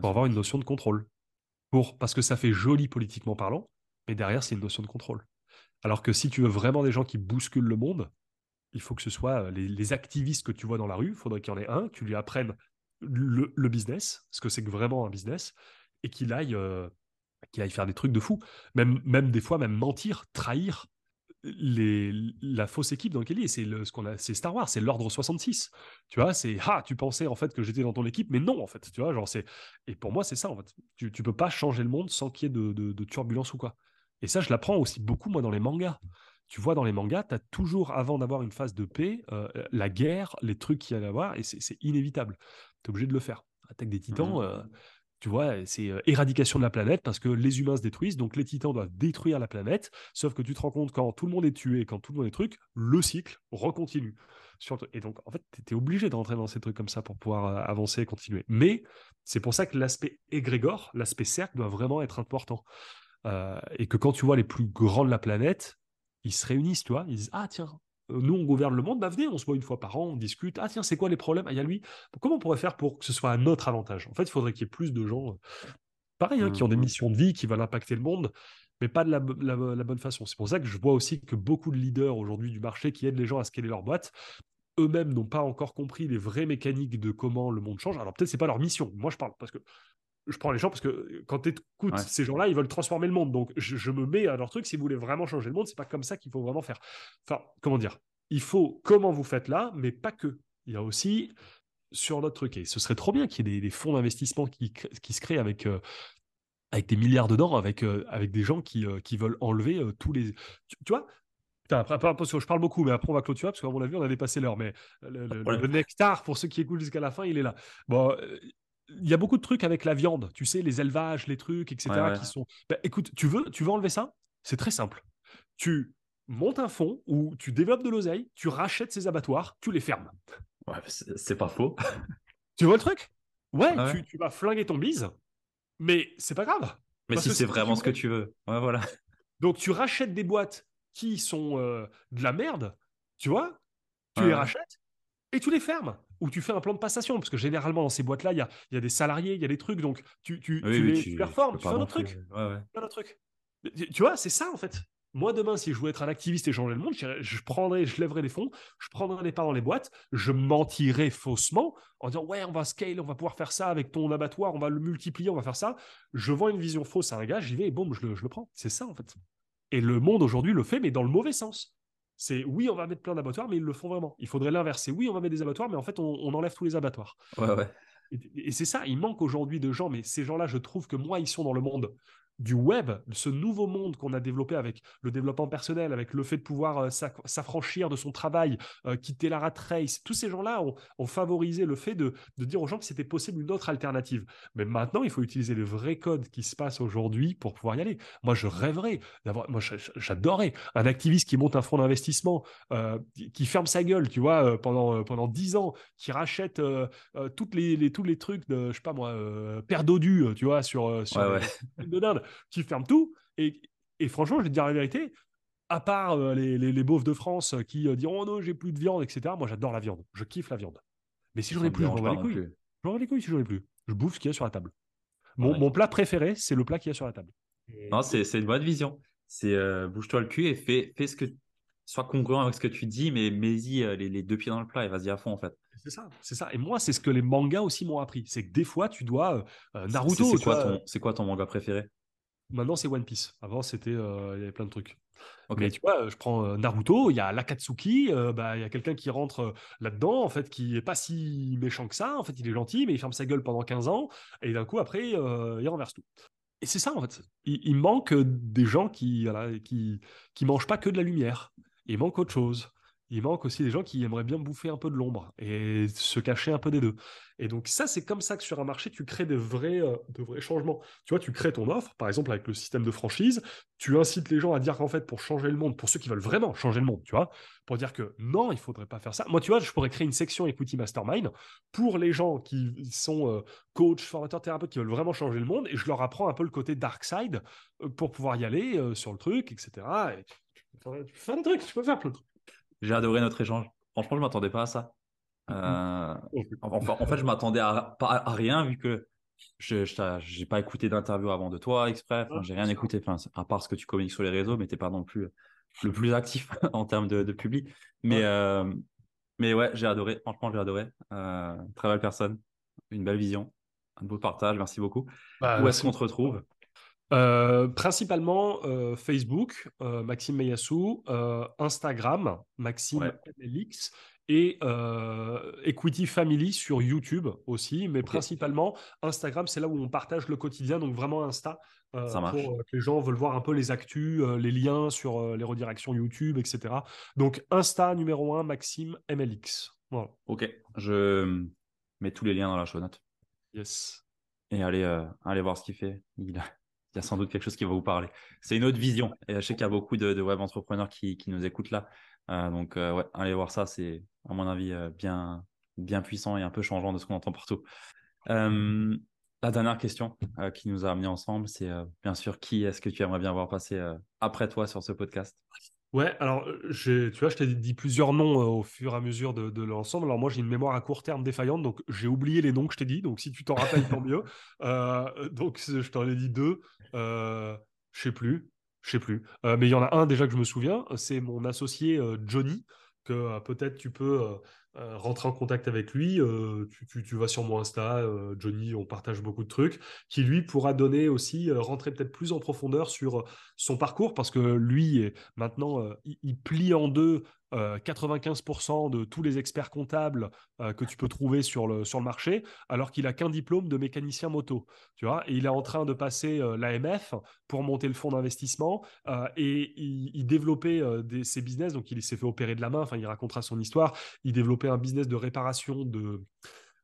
Speaker 2: Pour avoir une notion de contrôle. Pour, parce que ça fait joli politiquement parlant, mais derrière, c'est une notion de contrôle. Alors que si tu veux vraiment des gens qui bousculent le monde, il faut que ce soit euh, les, activistes que tu vois dans la rue, il faudrait qu'il y en ait un, que tu lui apprennes le, business, ce que c'est que vraiment un business, et qu'il aille euh, qui aille faire des trucs de fou. Même, même des fois, même mentir, trahir les, la fausse équipe dans laquelle il est. C'est ce qu'on a, c'est Star Wars, c'est l'ordre 66. Tu vois, c'est ah, tu pensais en fait que j'étais dans ton équipe, mais non en fait. Tu vois, genre c'est et pour moi c'est ça en fait. Tu, tu peux pas changer le monde sans qu'il y ait de, de, turbulence ou quoi. Et ça, je l'apprends aussi beaucoup moi dans les mangas. Tu vois, dans les mangas, tu as toujours, avant d'avoir une phase de paix, euh, la guerre, les trucs qu'il y a à avoir, et c'est inévitable. Tu es obligé de le faire. Attaque des titans, mmh euh, tu vois, c'est euh, éradication de la planète parce que les humains se détruisent, donc les titans doivent détruire la planète. Sauf que tu te rends compte quand tout le monde est tué, quand tout le monde est truc, le cycle recontinue. Et donc, en fait, tu es obligé de rentrer dans ces trucs comme ça pour pouvoir euh, avancer et continuer. Mais c'est pour ça que l'aspect égrégore, l'aspect cercle doit vraiment être important. Euh, et que quand tu vois les plus grands de la planète, ils se réunissent, tu vois, ils disent Ah, tiens, nous, on gouverne le monde, bah venez, on se voit une fois par an, on discute. Ah tiens, c'est quoi les problèmes? Ah, il y a lui. Comment on pourrait faire pour que ce soit à notre avantage? En fait, il faudrait qu'il y ait plus de gens, euh, pareil, hein, qui ont des mmh, missions de vie, qui veulent impacter le monde, mais pas de la, bonne façon. C'est pour ça que je vois aussi que beaucoup de leaders aujourd'hui du marché qui aident les gens à scaler leur boîte, eux-mêmes n'ont pas encore compris les vraies mécaniques de comment le monde change. Alors peut-être c'est pas leur mission. Moi, je parle parce que je prends les gens parce que quand tu écoutes ces gens-là, ils veulent transformer le monde. Donc, je, me mets à leur truc. Si vous voulez vraiment changer le monde, c'est pas comme ça qu'il faut vraiment faire. Enfin, comment dire? Il faut comment vous faites là, mais pas que. Il y a aussi sur notre truc. Et ce serait trop bien qu'il y ait des, fonds d'investissement qui, qui, se créent avec, euh, avec des milliards dedans, avec, euh, avec des gens qui, euh, qui veulent enlever tous les. Tu, vois? Après, je parle beaucoup, mais après on va clôturer parce qu'à mon avis, on a dépassé l'heure. Mais le, le, nectar, pour ceux qui écoutent jusqu'à la fin, il est là. Bon, il y a beaucoup de trucs avec la viande, tu sais, les élevages, les trucs, etc. qui sont. Bah, écoute, tu veux, tu veux enlever ça? C'est très simple. Tu montes un fonds où tu développes de l'oseille, tu rachètes ces abattoirs, tu les fermes.
Speaker 1: Ouais, c'est pas faux.
Speaker 2: tu vois le truc? Ouais, Tu, vas flinguer ton bise, mais c'est pas grave.
Speaker 1: Mais si c'est vraiment ce que tu veux. Ouais, voilà.
Speaker 2: Donc tu rachètes des boîtes qui sont euh, de la merde, tu vois? Tu les rachètes et tu les fermes ou tu fais un plan de passation, parce que généralement dans ces boîtes-là, il y a, y a, des salariés, il y a des trucs, donc tu, tu, tu, les, tu, performes, tu fais un autre truc. Ouais, un truc. Tu vois, c'est ça en fait. Moi, demain, si je voulais être un activiste et changer le monde, je, prendrais, je lèverais des fonds, je prendrais des parts dans les boîtes, je mentirais faussement en disant Ouais, on va scale, on va pouvoir faire ça avec ton abattoir, on va le multiplier, on va faire ça. Je vends une vision fausse à un gars, j'y vais et boum, je le, je le prends. C'est ça en fait. Et le monde aujourd'hui le fait, mais dans le mauvais sens. C'est oui, on va mettre plein d'abattoirs, mais ils le font vraiment. Il faudrait l'inverser. Oui, on va mettre des abattoirs, mais en fait, on, enlève tous les abattoirs.
Speaker 1: Ouais, ouais.
Speaker 2: Et, c'est ça, il manque aujourd'hui de gens, mais ces gens-là, je trouve que moi, ils sont dans le monde du web, ce nouveau monde qu'on a développé avec le développement personnel, avec le fait de pouvoir euh, s'affranchir de son travail, euh, quitter la rat race, tous ces gens-là ont, favorisé le fait de, dire aux gens que c'était possible une autre alternative. Mais maintenant, il faut utiliser les vrais codes qui se passent aujourd'hui pour pouvoir y aller. Moi, je rêverais d'avoir, moi, j'adorais un activiste qui monte un fonds d'investissement, euh, qui ferme sa gueule, tu vois, pendant pendant dix ans, qui rachète toutes les, tous les trucs de, je sais pas moi, Père Dodu, tu vois, sur, sur de dinde qui ferme tout. Et, et franchement, je vais te dire la vérité, à part euh, les, les, beaufs de France qui euh, diront oh non, j'ai plus de viande, etc. Moi, j'adore la viande. Je kiffe la viande. Mais si j'en ai plus, je m'en les couilles. J'en les couilles si j'en ai plus. Je bouffe ce qu'il y a sur la table. Mon, mon plat préféré, c'est le plat qu'il y a sur la table.
Speaker 1: Non, c'est une bonne vision. C'est euh, bouge-toi le cul et fais, fais ce que. Sois congruent avec ce que tu dis, mais mets-y les, les, deux pieds dans le plat et vas-y à fond en fait.
Speaker 2: C'est ça, c'est ça. Et moi, c'est ce que les mangas aussi m'ont appris. C'est que des fois, tu dois. Naruto.
Speaker 1: C'est quoi, ton, quoi ton manga préféré?
Speaker 2: Maintenant, c'est One Piece. Avant, c'était, euh, il y avait plein de trucs. Mais tu vois, je prends euh, Naruto, il y a l'Akatsuki, euh, bah, il y a quelqu'un qui rentre là-dedans, en fait, qui est pas si méchant que ça. En fait, il est gentil, mais il ferme sa gueule pendant 15 ans, et d'un coup, après, il renverse tout. Et c'est ça, en fait. Il, manque des gens qui, voilà, qui, qui mangent pas que de la lumière. Il manque autre chose il manque aussi des gens qui aimeraient bien bouffer un peu de l'ombre et se cacher un peu des deux. Et donc ça, c'est comme ça que sur un marché, tu crées des vrais, euh, de vrais changements. Tu vois, tu crées ton offre, par exemple avec le système de franchise, tu incites les gens à dire qu'en fait, pour changer le monde, pour ceux qui veulent vraiment changer le monde, tu vois, pour dire que non, il faudrait pas faire ça. Moi, tu vois, je pourrais créer une section Equity Mastermind pour les gens qui sont euh, coach, formateurs, thérapeutes, qui veulent vraiment changer le monde, et je leur apprends un peu le côté dark side euh, pour pouvoir y aller sur le truc, etc. Et tu peux faire trucs, tu peux faire plein de trucs.
Speaker 1: J'ai adoré notre échange. Franchement, je m'attendais pas à ça. Euh, en, fait, je m'attendais à, à, rien vu que je n'ai pas écouté d'interview avant de toi exprès. Enfin, j'ai rien écouté, enfin, à part ce que tu communiques sur les réseaux, mais tu n'es pas non plus le plus actif en termes de, de public. Mais, euh, mais ouais, j'ai adoré. Franchement, j'ai adoré. Euh, très belle personne, une belle vision, un beau partage. Merci beaucoup. Bah, Où est-ce qu'on te retrouve?
Speaker 2: Euh, principalement euh, Facebook, euh, Maxime Meyassou, Instagram, Maxime MLX et Equity Family sur YouTube aussi, mais principalement Instagram, c'est là où on partage le quotidien, donc vraiment Insta. pour que les gens veulent voir un peu les actus, les liens sur les redirections YouTube, etc. Donc Insta numéro 1, Maxime MLX.
Speaker 1: Ok, je mets tous les liens dans la show note.
Speaker 2: Yes.
Speaker 1: Et allez, allez voir ce qu'il fait. Il a y a sans doute quelque chose qui va vous parler. C'est une autre vision. Et je sais qu'il y a beaucoup de, web entrepreneurs qui, nous écoutent là. Euh, donc, euh, ouais, allez voir ça. C'est, à mon avis, euh, bien, bien puissant et un peu changeant de ce qu'on entend partout. la dernière question qui nous a amenés ensemble, c'est bien sûr qui est-ce que tu aimerais bien voir passer après toi sur ce podcast?
Speaker 2: Ouais, alors tu vois, je t'ai dit plusieurs noms au fur et à mesure de, l'ensemble. Alors moi, j'ai une mémoire à court terme défaillante, donc j'ai oublié les noms que je t'ai dit. Donc si tu t'en rappelles, tant mieux. donc je t'en ai dit deux. Euh, je sais plus, je sais plus. mais il y en a un déjà que je me souviens. C'est mon associé Johnny que peut-être tu peux euh, rentrer en contact avec lui. Euh, tu, vas sur mon Insta, euh, Johnny, on partage beaucoup de trucs, qui lui pourra donner aussi, rentrer peut-être plus en profondeur sur son parcours, parce que lui, maintenant, il, plie en deux 95% de tous les experts comptables que tu peux trouver sur le, marché, alors qu'il a qu'un diplôme de mécanicien moto. Il est en train de passer l'AMF pour monter le fonds d'investissement et il, développait ses business. Donc, il s'est fait opérer de la main. Enfin, il racontera son histoire. Il développait un business de réparation de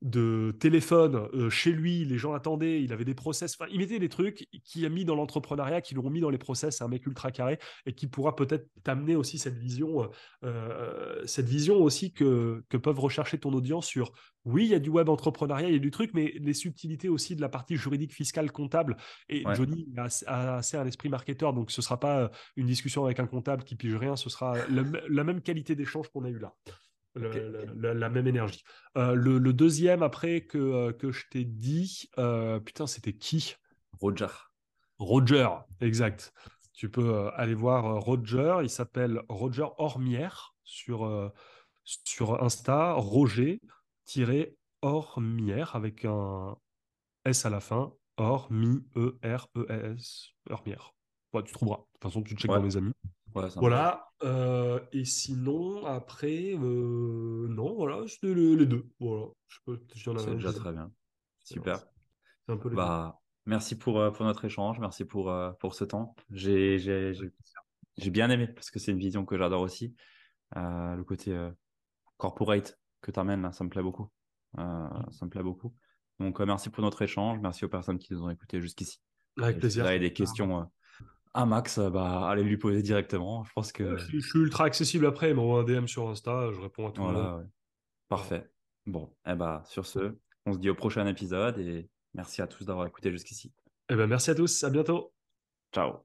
Speaker 2: de téléphone euh, chez lui, les gens attendaient, il avait des process, enfin, il mettait des trucs qui a mis dans l'entrepreneuriat, qui l'ont mis dans les process, un mec ultra carré et qui pourra peut-être t'amener aussi cette vision, euh, euh, cette vision aussi que, que peuvent rechercher ton audience sur oui, il y a du web entrepreneuriat, il y a du truc, mais les subtilités aussi de la partie juridique, fiscale, comptable. Et Johnny a, assez un esprit marketeur, donc ce sera pas une discussion avec un comptable qui pige rien, ce sera la même qualité d'échange qu'on a eu là la, même énergie. Euh, le, deuxième, après, que, euh, que je t'ai dit, euh, putain, c'était qui?
Speaker 1: Roger.
Speaker 2: Roger, exact. Tu peux aller voir Roger, il s'appelle Roger Ormière sur, sur Insta, Roger-Ormière avec un S à la fin, Or-Mi-E-R-E-S, Ormière. tu trouveras. De toute façon, tu checkes dans mes amis voilà. Euh, et sinon, après, euh, non, voilà, c'était les, deux. Voilà.
Speaker 1: C'est déjà très bien. Super. C'est un peu les bah,
Speaker 3: Merci pour, euh, pour notre échange, merci pour, pour ce temps. J'ai bien aimé parce que c'est une vision que j'adore aussi. le côté corporate que tu amènes, ça me plaît beaucoup. Mm. ça me plaît beaucoup. Donc, merci pour notre échange. Merci aux personnes qui nous ont écoutés jusqu'ici.
Speaker 2: Avec plaisir.
Speaker 3: Si vous avez des questions à Max, bah, allez lui poser directement. Je pense que.
Speaker 2: Je, suis ultra accessible après. Il m'envoie un DM sur Insta, je réponds à tout. Voilà,
Speaker 3: Parfait. Bon, et eh bah, sur ce, on se dit au prochain épisode et merci à tous d'avoir écouté jusqu'ici.
Speaker 2: Eh ben, merci à tous. À bientôt.
Speaker 3: Ciao.